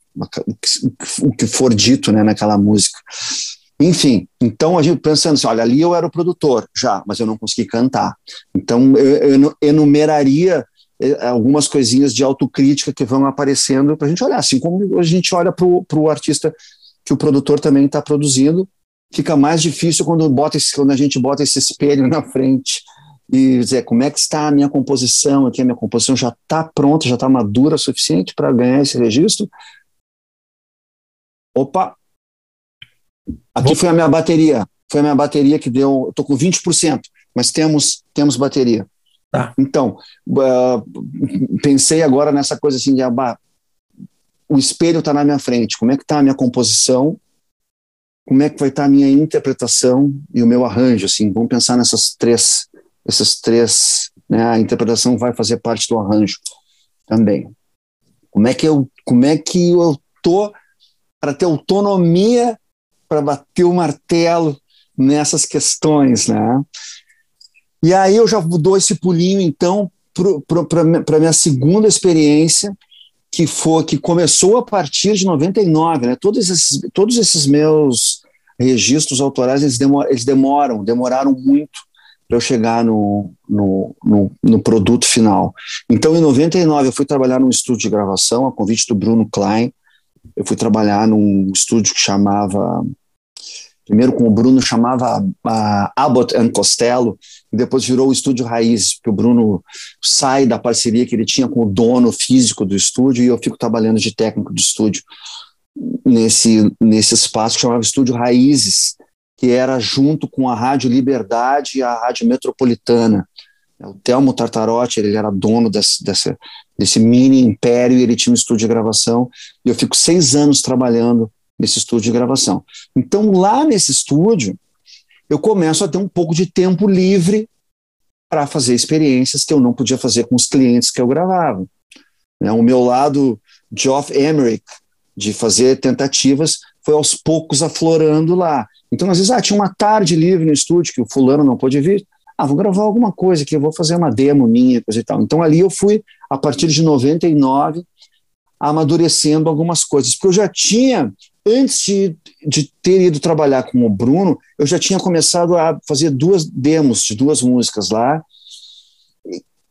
o que for dito, né? Naquela música. Enfim, então a gente pensando assim, olha, ali eu era o produtor já, mas eu não consegui cantar. Então eu, eu enumeraria algumas coisinhas de autocrítica que vão aparecendo para a gente olhar, assim como a gente olha para o artista que o produtor também está produzindo, fica mais difícil quando, bota esse, quando a gente bota esse espelho na frente e dizer como é que está a minha composição aqui, a minha composição já está pronta, já está madura o suficiente para ganhar esse registro. Opa! Aqui Bom. foi a minha bateria, foi a minha bateria que deu, estou com 20%, mas temos, temos bateria. Tá. Então, uh, pensei agora nessa coisa assim de ah, o espelho está na minha frente, como é que está a minha composição, como é que vai estar tá a minha interpretação e o meu arranjo, assim, vamos pensar nessas três, essas três, né, a interpretação vai fazer parte do arranjo também. Como é que eu, como é que eu tô para ter autonomia para bater o martelo nessas questões, né? E aí eu já dou esse pulinho, então, para a minha segunda experiência, que foi que começou a partir de 99, né? Todos esses, todos esses meus registros autorais eles, demoram, eles demoram, demoraram muito para eu chegar no, no, no, no, produto final. Então, em 99, eu fui trabalhar num estúdio de gravação, a convite do Bruno Klein, eu fui trabalhar num estúdio que chamava primeiro com o Bruno chamava Abbott and Costello, e depois virou o Estúdio Raiz, porque o Bruno sai da parceria que ele tinha com o dono físico do estúdio e eu fico trabalhando de técnico do estúdio nesse, nesse espaço que chamava Estúdio Raízes, que era junto com a Rádio Liberdade e a Rádio Metropolitana. O Telmo Tartarotti, ele era dono desse, desse, desse mini império e ele tinha um estúdio de gravação, e eu fico seis anos trabalhando nesse estúdio de gravação. Então, lá nesse estúdio, eu começo a ter um pouco de tempo livre para fazer experiências que eu não podia fazer com os clientes que eu gravava. Né, o meu lado Geoff Emerick, de fazer tentativas, foi aos poucos aflorando lá. Então, às vezes, ah, tinha uma tarde livre no estúdio que o fulano não pôde vir. Ah, vou gravar alguma coisa aqui, eu vou fazer uma demo minha, coisa e tal. Então, ali eu fui, a partir de 99, amadurecendo algumas coisas, porque eu já tinha antes de, de ter ido trabalhar com o Bruno, eu já tinha começado a fazer duas demos de duas músicas lá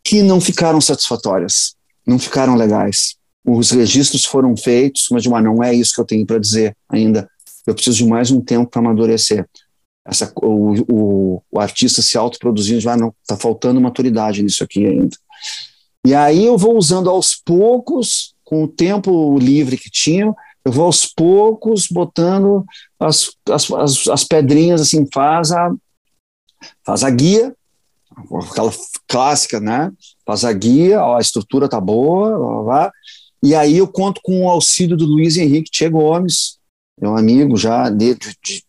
que não ficaram satisfatórias, não ficaram legais. Os registros foram feitos, mas uma, não é isso que eu tenho para dizer ainda. Eu preciso de mais um tempo para amadurecer. Essa, o, o, o, artista se autoproduzindo, já não está faltando maturidade nisso aqui ainda. E aí eu vou usando aos poucos, com o tempo livre que tinha, eu vou aos poucos botando as, as, as, as pedrinhas assim, faz a, faz a guia, aquela clássica, né? Faz a guia, ó, a estrutura tá boa, ó, ó, e aí eu conto com o auxílio do Luiz Henrique Tchê Gomes, meu amigo já de, de, de,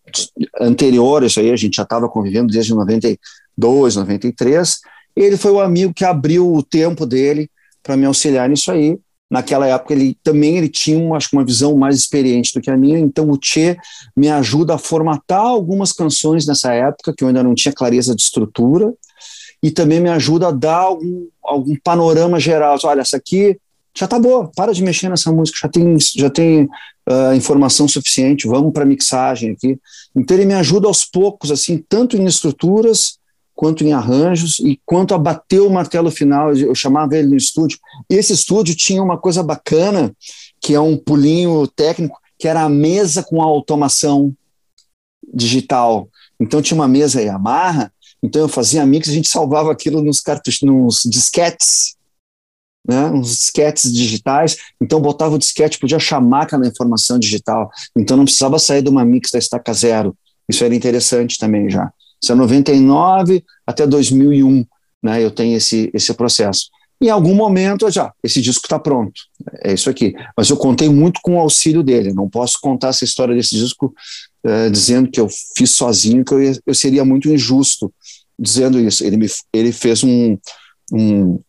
anterior, isso aí a gente já estava convivendo desde 92, 93. Ele foi o amigo que abriu o tempo dele para me auxiliar nisso aí naquela época ele também ele tinha uma, acho, uma visão mais experiente do que a minha, então o Tchê me ajuda a formatar algumas canções nessa época, que eu ainda não tinha clareza de estrutura, e também me ajuda a dar algum, algum panorama geral. Olha, essa aqui já tá boa, para de mexer nessa música, já tem, já tem uh, informação suficiente, vamos para mixagem aqui. Então ele me ajuda aos poucos, assim, tanto em estruturas quanto em arranjos e quanto a bater o martelo final, eu chamava ele no estúdio. Esse estúdio tinha uma coisa bacana, que é um pulinho técnico, que era a mesa com a automação digital. Então tinha uma mesa Yamaha, então eu fazia mix, a gente salvava aquilo nos cartuchos, nos disquetes, né, uns disquetes digitais, então botava o disquete, podia chamar aquela informação digital, então não precisava sair de uma mix da estaca zero, isso era interessante também já. Isso é 99 até 2001, né? Eu tenho esse, esse processo. Em algum momento, já, esse disco está pronto. É isso aqui. Mas eu contei muito com o auxílio dele. Não posso contar essa história desse disco uh, dizendo que eu fiz sozinho, que eu, eu seria muito injusto dizendo isso. Ele, me, ele fez um, um,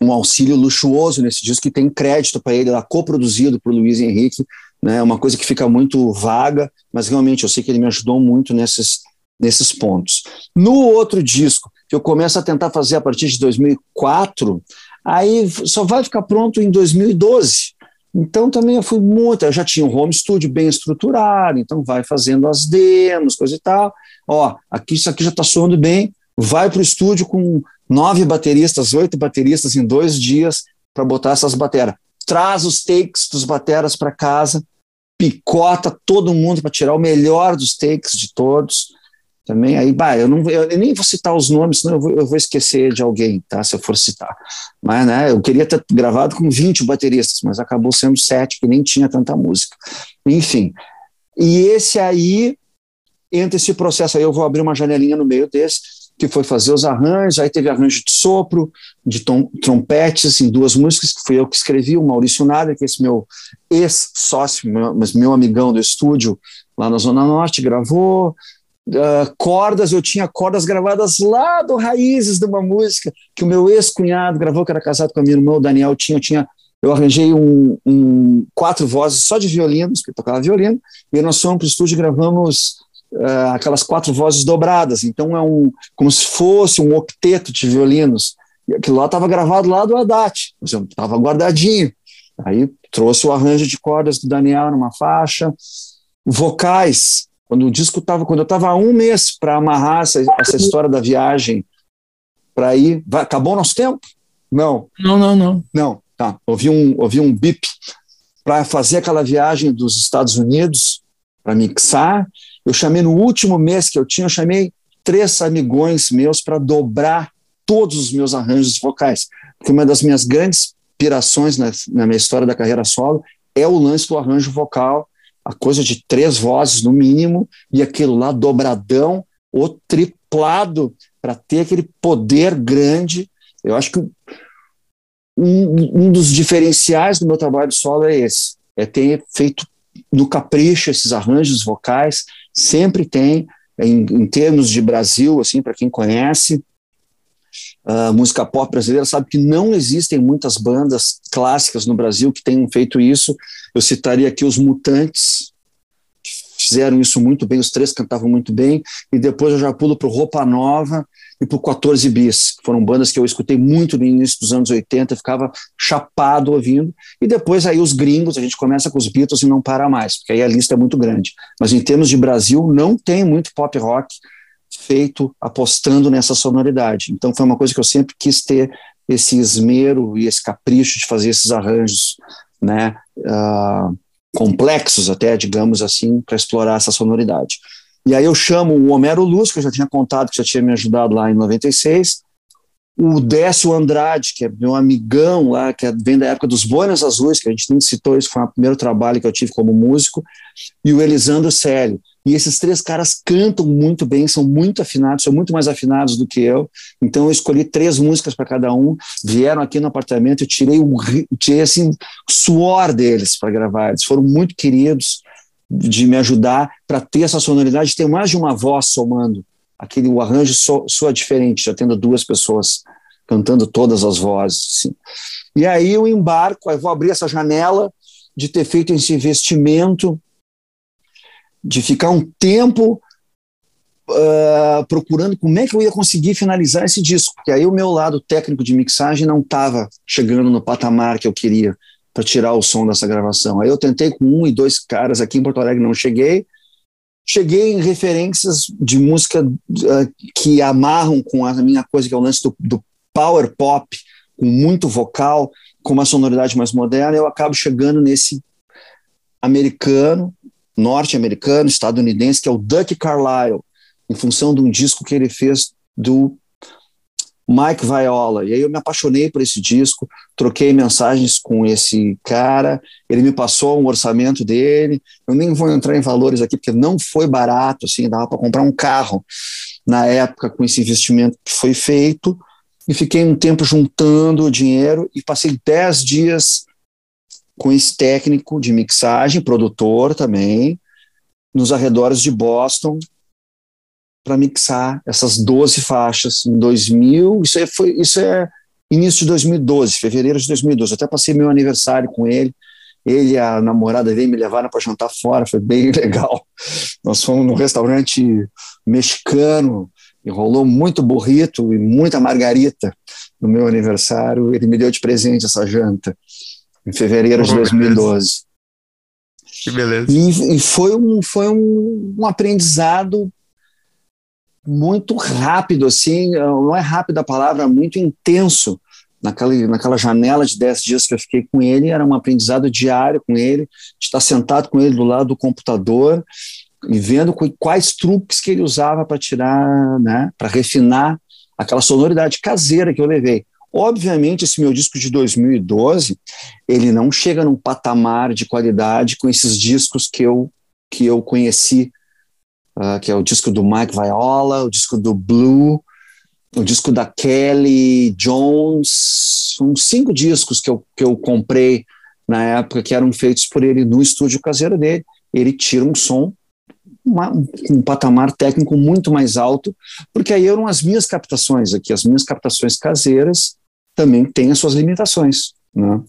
um auxílio luxuoso nesse disco que tem crédito para ele, lá coproduzido por Luiz Henrique, né? Uma coisa que fica muito vaga, mas realmente eu sei que ele me ajudou muito nesses nesses pontos. No outro disco, que eu começo a tentar fazer a partir de 2004, aí só vai ficar pronto em 2012. Então também eu fui muito, eu já tinha um home studio bem estruturado, então vai fazendo as demos, coisa e tal. Ó, aqui isso aqui já está soando bem, vai para o estúdio com nove bateristas, oito bateristas em dois dias para botar essas bateras. Traz os takes dos bateras para casa, picota todo mundo para tirar o melhor dos takes de todos também. Aí, bah, eu, não, eu nem vou citar os nomes, senão eu vou, eu vou esquecer de alguém, tá? Se eu for citar. Mas, né, eu queria ter gravado com 20 bateristas, mas acabou sendo sete, que nem tinha tanta música. Enfim. E esse aí, entre esse processo aí, eu vou abrir uma janelinha no meio desse, que foi fazer os arranjos, aí teve arranjo de sopro, de tom, trompetes em duas músicas, que fui eu que escrevi, o Maurício Nader, que é esse meu ex-sócio, mas meu amigão do estúdio lá na Zona Norte, gravou, uh, cordas, eu tinha cordas gravadas lá do Raízes de uma música que o meu ex-cunhado gravou, que era casado com a minha irmã, o Daniel tinha, eu tinha eu arranjei um, um, quatro vozes só de violinos, que tocava violino, e nós fomos para o estúdio e gravamos uh, aquelas quatro vozes dobradas, então é um, como se fosse um octeto de violinos, e aquilo lá estava gravado lá do Haddad, estava guardadinho, aí trouxe o arranjo de cordas do Daniel numa faixa, vocais, quando o disco estava, quando eu estava um mês para amarrar essa, essa história da viagem para ir, vai, acabou o nosso tempo? Não. Não, não, não. Não, tá. Ouvi um, ouvi um bip. para fazer aquela viagem dos Estados Unidos para mixar. Eu chamei no último mês que eu tinha, eu chamei três amigões meus para dobrar todos os meus arranjos vocais. Porque uma das minhas grandes pirações na, na minha história da carreira solo é o lance do arranjo vocal, a coisa de três vozes no mínimo, e aquilo lá dobradão ou triplado para ter aquele poder grande. Eu acho que um, um dos diferenciais do meu trabalho solo é esse, é ter feito no capricho esses arranjos vocais, sempre tem, em, em termos de Brasil, assim, para quem conhece, a música pop brasileira sabe que não existem muitas bandas clássicas no Brasil que tenham feito isso. Eu citaria aqui os Mutantes, fizeram isso muito bem, os três cantavam muito bem, e depois eu já pulo para Roupa Nova e para 14 Bis, que foram bandas que eu escutei muito no início dos anos 80, ficava chapado ouvindo, e depois aí os gringos, a gente começa com os Beatles e não para mais, porque aí a lista é muito grande. Mas em termos de Brasil, não tem muito pop rock feito apostando nessa sonoridade. Então foi uma coisa que eu sempre quis ter esse esmero e esse capricho de fazer esses arranjos, né, uh, complexos até, digamos assim, para explorar essa sonoridade. E aí eu chamo o Homero Luz, que eu já tinha contado, que já tinha me ajudado lá em 96, o Décio Andrade, que é meu amigão lá, que é, vem da época dos Boinas Azuis, que a gente nem citou, isso foi o primeiro trabalho que eu tive como músico, e o Elisandro Célio. E esses três caras cantam muito bem, são muito afinados, são muito mais afinados do que eu. Então eu escolhi três músicas para cada um. Vieram aqui no apartamento, eu tirei o tirei assim suor deles para gravar. Eles foram muito queridos de me ajudar para ter essa sonoridade, ter mais de uma voz somando. Aquele o arranjo so, soa diferente, já tendo duas pessoas cantando todas as vozes. Assim. E aí eu embarco, eu vou abrir essa janela de ter feito esse investimento de ficar um tempo uh, procurando como é que eu ia conseguir finalizar esse disco, porque aí o meu lado técnico de mixagem não estava chegando no patamar que eu queria para tirar o som dessa gravação. Aí eu tentei com um e dois caras aqui em Porto Alegre, não cheguei. Cheguei em referências de música uh, que amarram com a minha coisa, que é o lance do, do power pop, com muito vocal, com uma sonoridade mais moderna, eu acabo chegando nesse americano, norte-americano, estadunidense, que é o Duck Carlyle, em função de um disco que ele fez do Mike Viola. E aí eu me apaixonei por esse disco, troquei mensagens com esse cara, ele me passou um orçamento dele. Eu nem vou entrar em valores aqui, porque não foi barato, assim, dava para comprar um carro na época com esse investimento que foi feito. E fiquei um tempo juntando o dinheiro e passei dez dias com esse técnico de mixagem, produtor também, nos arredores de Boston, para mixar essas 12 faixas em 2000. Isso é, foi, isso é início de 2012, fevereiro de 2012. Eu até passei meu aniversário com ele. Ele e a namorada dele me levaram para jantar fora, foi bem legal. Nós fomos num restaurante mexicano, e rolou muito burrito e muita margarita no meu aniversário. Ele me deu de presente essa janta em fevereiro de 2012. Que beleza. E, e, foi, um, foi um, um aprendizado muito rápido, assim, não é rápido a palavra, muito intenso. Naquela, naquela janela de 10 dias que eu fiquei com ele, era um aprendizado diário com ele, de estar sentado com ele do lado do computador e vendo quais truques que ele usava para tirar, né, para refinar aquela sonoridade caseira que eu levei. Obviamente, esse meu disco de 2012, ele não chega num patamar de qualidade com esses discos que eu, que eu conheci, uh, que é o disco do Mike Viola, o disco do Blue, o disco da Kelly Jones, são cinco discos que eu, que eu comprei na época que eram feitos por ele no estúdio caseiro dele. Ele tira um som uma, um patamar técnico muito mais alto, porque aí eram as minhas captações aqui, as minhas captações caseiras, também tem as suas limitações. Né?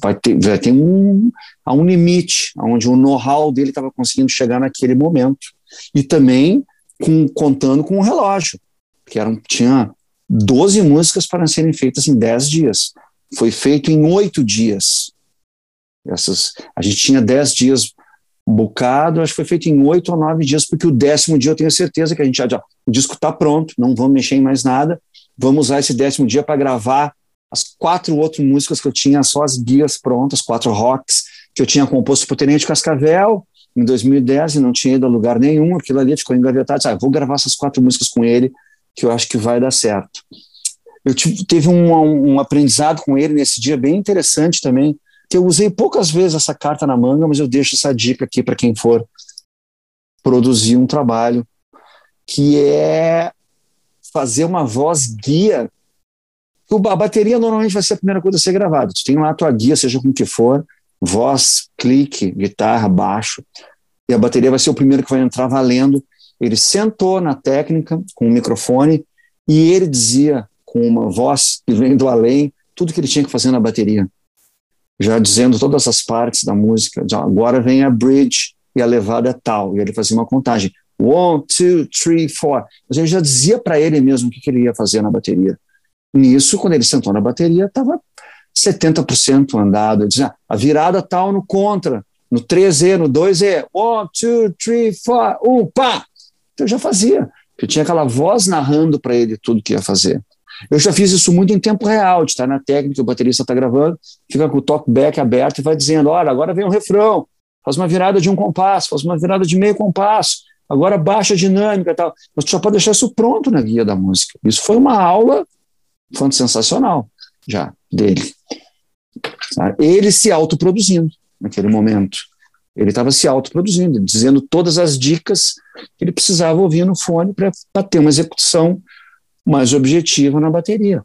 Vai ter, vai ter um, há um limite onde o know-how dele estava conseguindo chegar naquele momento. E também com, contando com o relógio, que eram, tinha 12 músicas para serem feitas em 10 dias. Foi feito em oito dias. Essas, a gente tinha 10 dias bocado, acho que foi feito em oito ou nove dias, porque o décimo dia eu tenho certeza que a gente já, já o disco está pronto, não vamos mexer em mais nada, vamos usar esse décimo dia para gravar as quatro outras músicas que eu tinha, só as guias prontas, quatro rocks, que eu tinha composto para o Tenente Cascavel, em 2010, e não tinha ido a lugar nenhum, aquilo ali ficou engavetado, ah, vou gravar essas quatro músicas com ele, que eu acho que vai dar certo. Eu tive, teve um, um aprendizado com ele nesse dia bem interessante também, que eu usei poucas vezes essa carta na manga, mas eu deixo essa dica aqui para quem for produzir um trabalho, que é fazer uma voz guia. A bateria normalmente vai ser a primeira coisa a ser gravada. Tu tem lá a tua guia, seja com que for, voz, clique, guitarra, baixo, e a bateria vai ser o primeiro que vai entrar valendo. Ele sentou na técnica com o microfone e ele dizia com uma voz que vem do além tudo que ele tinha que fazer na bateria já dizendo todas as partes da música. Agora vem a bridge e a levada é tal. E ele fazia uma contagem. One, two, three, four. Mas ele já dizia para ele mesmo o que, ele ia fazer na bateria. Nisso, quando ele sentou na bateria, estava 70% andado. Ele dizia, ah, a virada tal no contra, no 3E, no 2E, one, two, three, four, um, pá! Então eu já fazia. Eu tinha aquela voz narrando para ele tudo que ia fazer. Eu já fiz isso muito em tempo real, de estar na técnica, o baterista está gravando, fica com o talkback aberto e vai dizendo: olha, agora vem o um refrão, faz uma virada de um compasso, faz uma virada de meio compasso, agora baixa a dinâmica e tal. Tu já pode deixar isso pronto na guia da música. Isso foi uma aula foi sensacional já dele. Ele se autoproduzindo naquele momento. Ele estava se autoproduzindo, dizendo todas as dicas que ele precisava ouvir no fone para ter uma execução mais objetiva na bateria.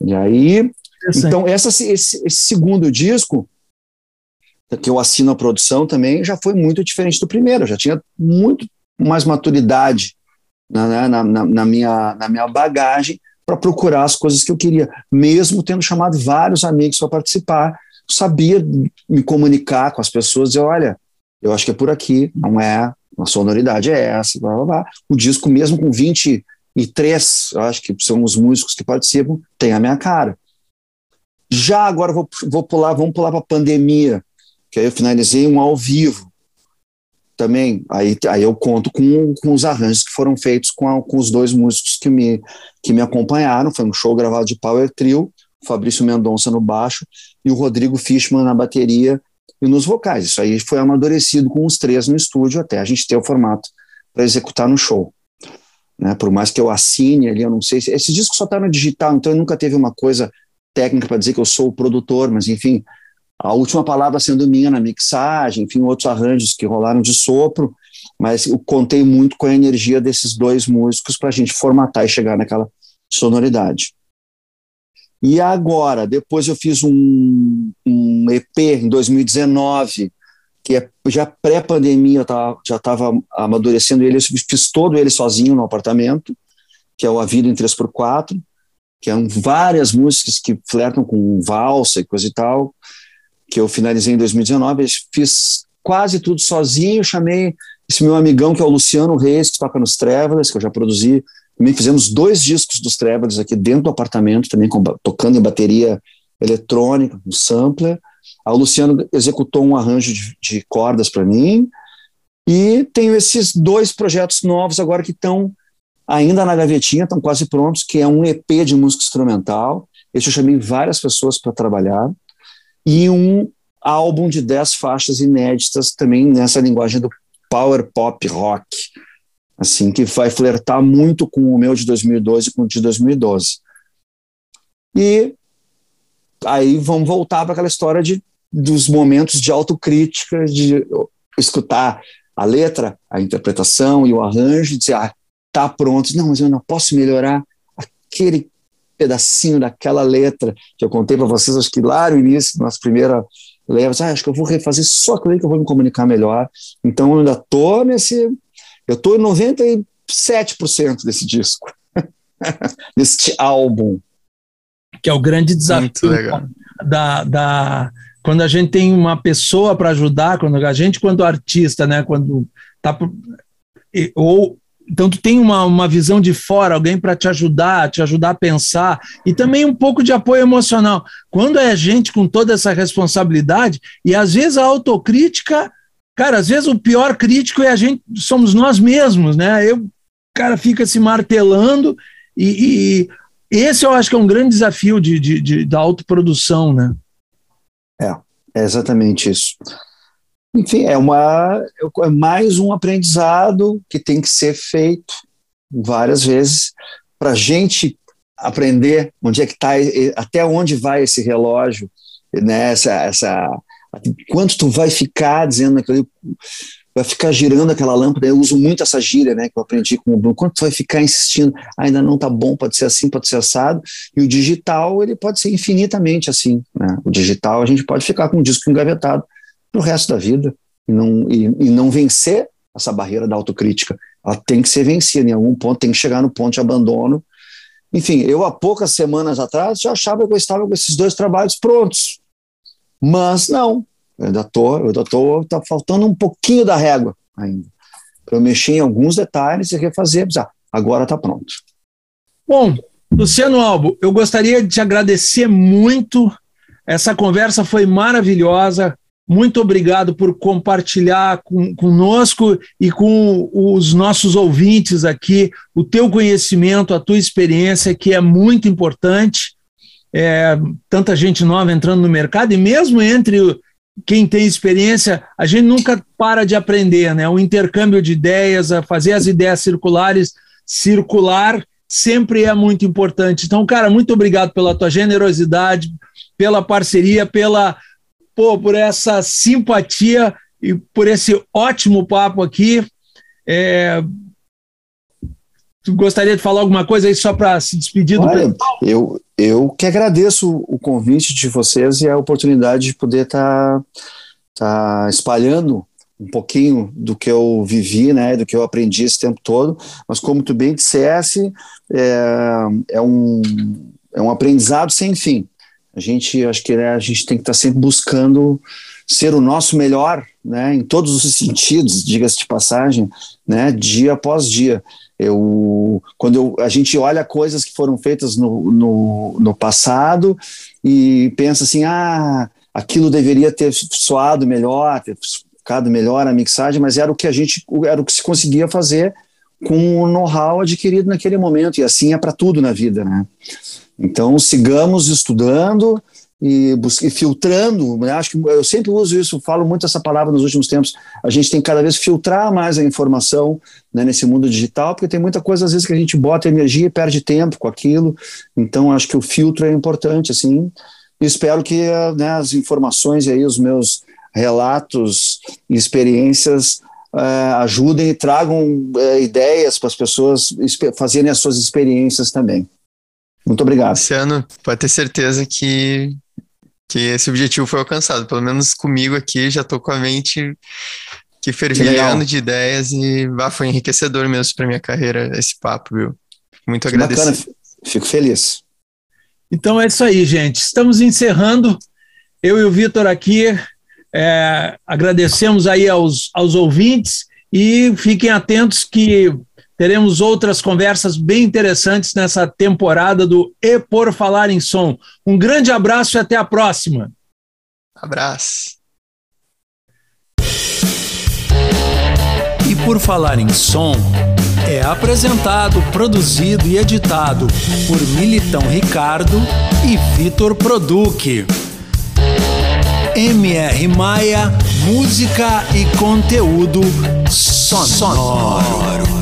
E aí, então, essa, esse, esse, segundo disco, que eu assino a produção também, já foi muito diferente do primeiro, eu já tinha muito mais maturidade na, na, na, na minha, na minha bagagem para procurar as coisas que eu queria, mesmo tendo chamado vários amigos para participar, sabia me comunicar com as pessoas, dizer, olha, eu acho que é por aqui, não é, a sonoridade é essa, blá, blá, blá. O disco, mesmo com 20 e três, eu acho que são os músicos que participam, tem a minha cara. Já agora vou, vou pular, vamos pular para a pandemia, que aí eu finalizei um ao vivo também. Aí, aí eu conto com, com os arranjos que foram feitos com, a, com os dois músicos que me, que me acompanharam. Foi um show gravado de Power Trio, Fabrício Mendonça no baixo e o Rodrigo Fishman na bateria e nos vocais. Isso aí foi amadurecido com os três no estúdio até a gente ter o formato para executar no show. Né? Por mais que eu assine ali, eu não sei se. Esse disco só está no digital, então nunca teve uma coisa técnica para dizer que eu sou o produtor, mas enfim, a última palavra sendo minha na mixagem, enfim, outros arranjos que rolaram de sopro, mas eu contei muito com a energia desses dois músicos para a gente formatar e chegar naquela sonoridade. E agora, depois eu fiz um, um EP em 2019, que é já pré-pandemia, já estava amadurecendo ele, eu fiz todo ele sozinho no apartamento, que é o A Vida em 3x4, que são várias músicas que flertam com valsa e coisa e tal, que eu finalizei em 2019, fiz quase tudo sozinho, chamei esse meu amigão que é o Luciano Reis, que toca nos Travelers, que eu já produzi, também fizemos dois discos dos Travelers aqui dentro do apartamento, também com, tocando em bateria eletrônica, com sampler, a Luciano executou um arranjo de, de cordas para mim. E tenho esses dois projetos novos agora que estão ainda na gavetinha, estão quase prontos, que é um EP de música instrumental. Esse eu chamei várias pessoas para trabalhar. E um álbum de dez faixas inéditas também nessa linguagem do power pop rock, assim, que vai flertar muito com o meu de 2012 e com o de 2012. E aí vamos voltar para aquela história de dos momentos de autocrítica, de escutar a letra, a interpretação e o arranjo, e dizer, ah, tá pronto. Não, mas eu não posso melhorar aquele pedacinho daquela letra que eu contei para vocês, acho que lá no início, nas primeiras levas, ah, acho que eu vou refazer só aquilo que eu vou me comunicar melhor. Então eu ainda tô nesse, eu tô em 97% desse disco, deste álbum. Que é o grande desafio da, da, quando a gente tem uma pessoa para ajudar, quando a gente, quando artista, né, quando tá ou então tu tem uma, uma visão de fora, alguém para te ajudar, te ajudar a pensar e também um pouco de apoio emocional. Quando é gente com toda essa responsabilidade e às vezes a autocrítica, cara, às vezes o pior crítico é a gente, somos nós mesmos, né? Eu, cara, fica se martelando e, e esse eu acho que é um grande desafio de, de, de da autoprodução, né? É, é exatamente isso. Enfim, é, uma, é mais um aprendizado que tem que ser feito várias vezes para a gente aprender onde é que está, até onde vai esse relógio, né? Essa, essa, quanto tu vai ficar dizendo aquilo, vai ficar girando aquela lâmpada. Eu uso muito essa gíria, né? Que eu aprendi com o Bruno. Quanto tu vai ficar insistindo? Ainda não tá bom, pode ser assim, pode ser assado. E o digital ele pode ser infinitamente assim. Né? O digital a gente pode ficar com o disco engavetado para o resto da vida e não, e, e não vencer essa barreira da autocrítica. Ela tem que ser vencida em algum ponto, tem que chegar no ponto de abandono. Enfim, eu há poucas semanas atrás já achava que eu estava com esses dois trabalhos prontos. Mas não, eu ainda tô, eu tá faltando um pouquinho da régua ainda. Para eu mexer em alguns detalhes e refazer, ah, agora está pronto. Bom, Luciano Albo, eu gostaria de te agradecer muito. Essa conversa foi maravilhosa. Muito obrigado por compartilhar com, conosco e com os nossos ouvintes aqui o teu conhecimento, a tua experiência, que é muito importante. É, tanta gente nova entrando no mercado, e mesmo entre quem tem experiência, a gente nunca para de aprender, né? O intercâmbio de ideias, a fazer as ideias circulares circular sempre é muito importante. Então, cara, muito obrigado pela tua generosidade, pela parceria, pela pô, por essa simpatia e por esse ótimo papo aqui. É... Tu gostaria de falar alguma coisa aí só para se despedir Olha, do pessoal? Eu, eu que agradeço o convite de vocês e a oportunidade de poder estar tá, tá espalhando um pouquinho do que eu vivi, né, do que eu aprendi esse tempo todo, mas como tu bem dissesse, é, é, um, é um aprendizado sem fim. A gente, acho que né, a gente tem que estar tá sempre buscando ser o nosso melhor, né, em todos os sentidos, diga-se de passagem, né, dia após dia. Eu, quando eu, a gente olha coisas que foram feitas no, no, no passado e pensa assim, ah, aquilo deveria ter soado melhor, ter ficado melhor a mixagem, mas era o que a gente, era o que se conseguia fazer com o know-how adquirido naquele momento, e assim é para tudo na vida, né? Então, sigamos estudando, e, filtrando, né? acho que eu sempre uso isso, falo muito essa palavra nos últimos tempos. A gente tem que cada vez filtrar mais a informação né, nesse mundo digital, porque tem muita coisa às vezes que a gente bota energia e perde tempo com aquilo. Então acho que o filtro é importante, assim. Espero que né, as informações e aí os meus relatos e experiências uh, ajudem e tragam uh, ideias para as pessoas fazerem as suas experiências também. Muito obrigado. Luciano, pode ter certeza que que esse objetivo foi alcançado. Pelo menos comigo aqui, já estou com a mente que fervilhando de ideias e ah, foi enriquecedor mesmo para minha carreira esse papo, viu? Muito que agradecido. Bacana. Fico feliz. Então é isso aí, gente. Estamos encerrando. Eu e o Vitor aqui é, agradecemos aí aos, aos ouvintes e fiquem atentos que Teremos outras conversas bem interessantes nessa temporada do E Por Falar em Som. Um grande abraço e até a próxima. Abraço. E Por Falar em Som é apresentado, produzido e editado por Militão Ricardo e Vitor Produc. MR Maia, música e conteúdo sonoro.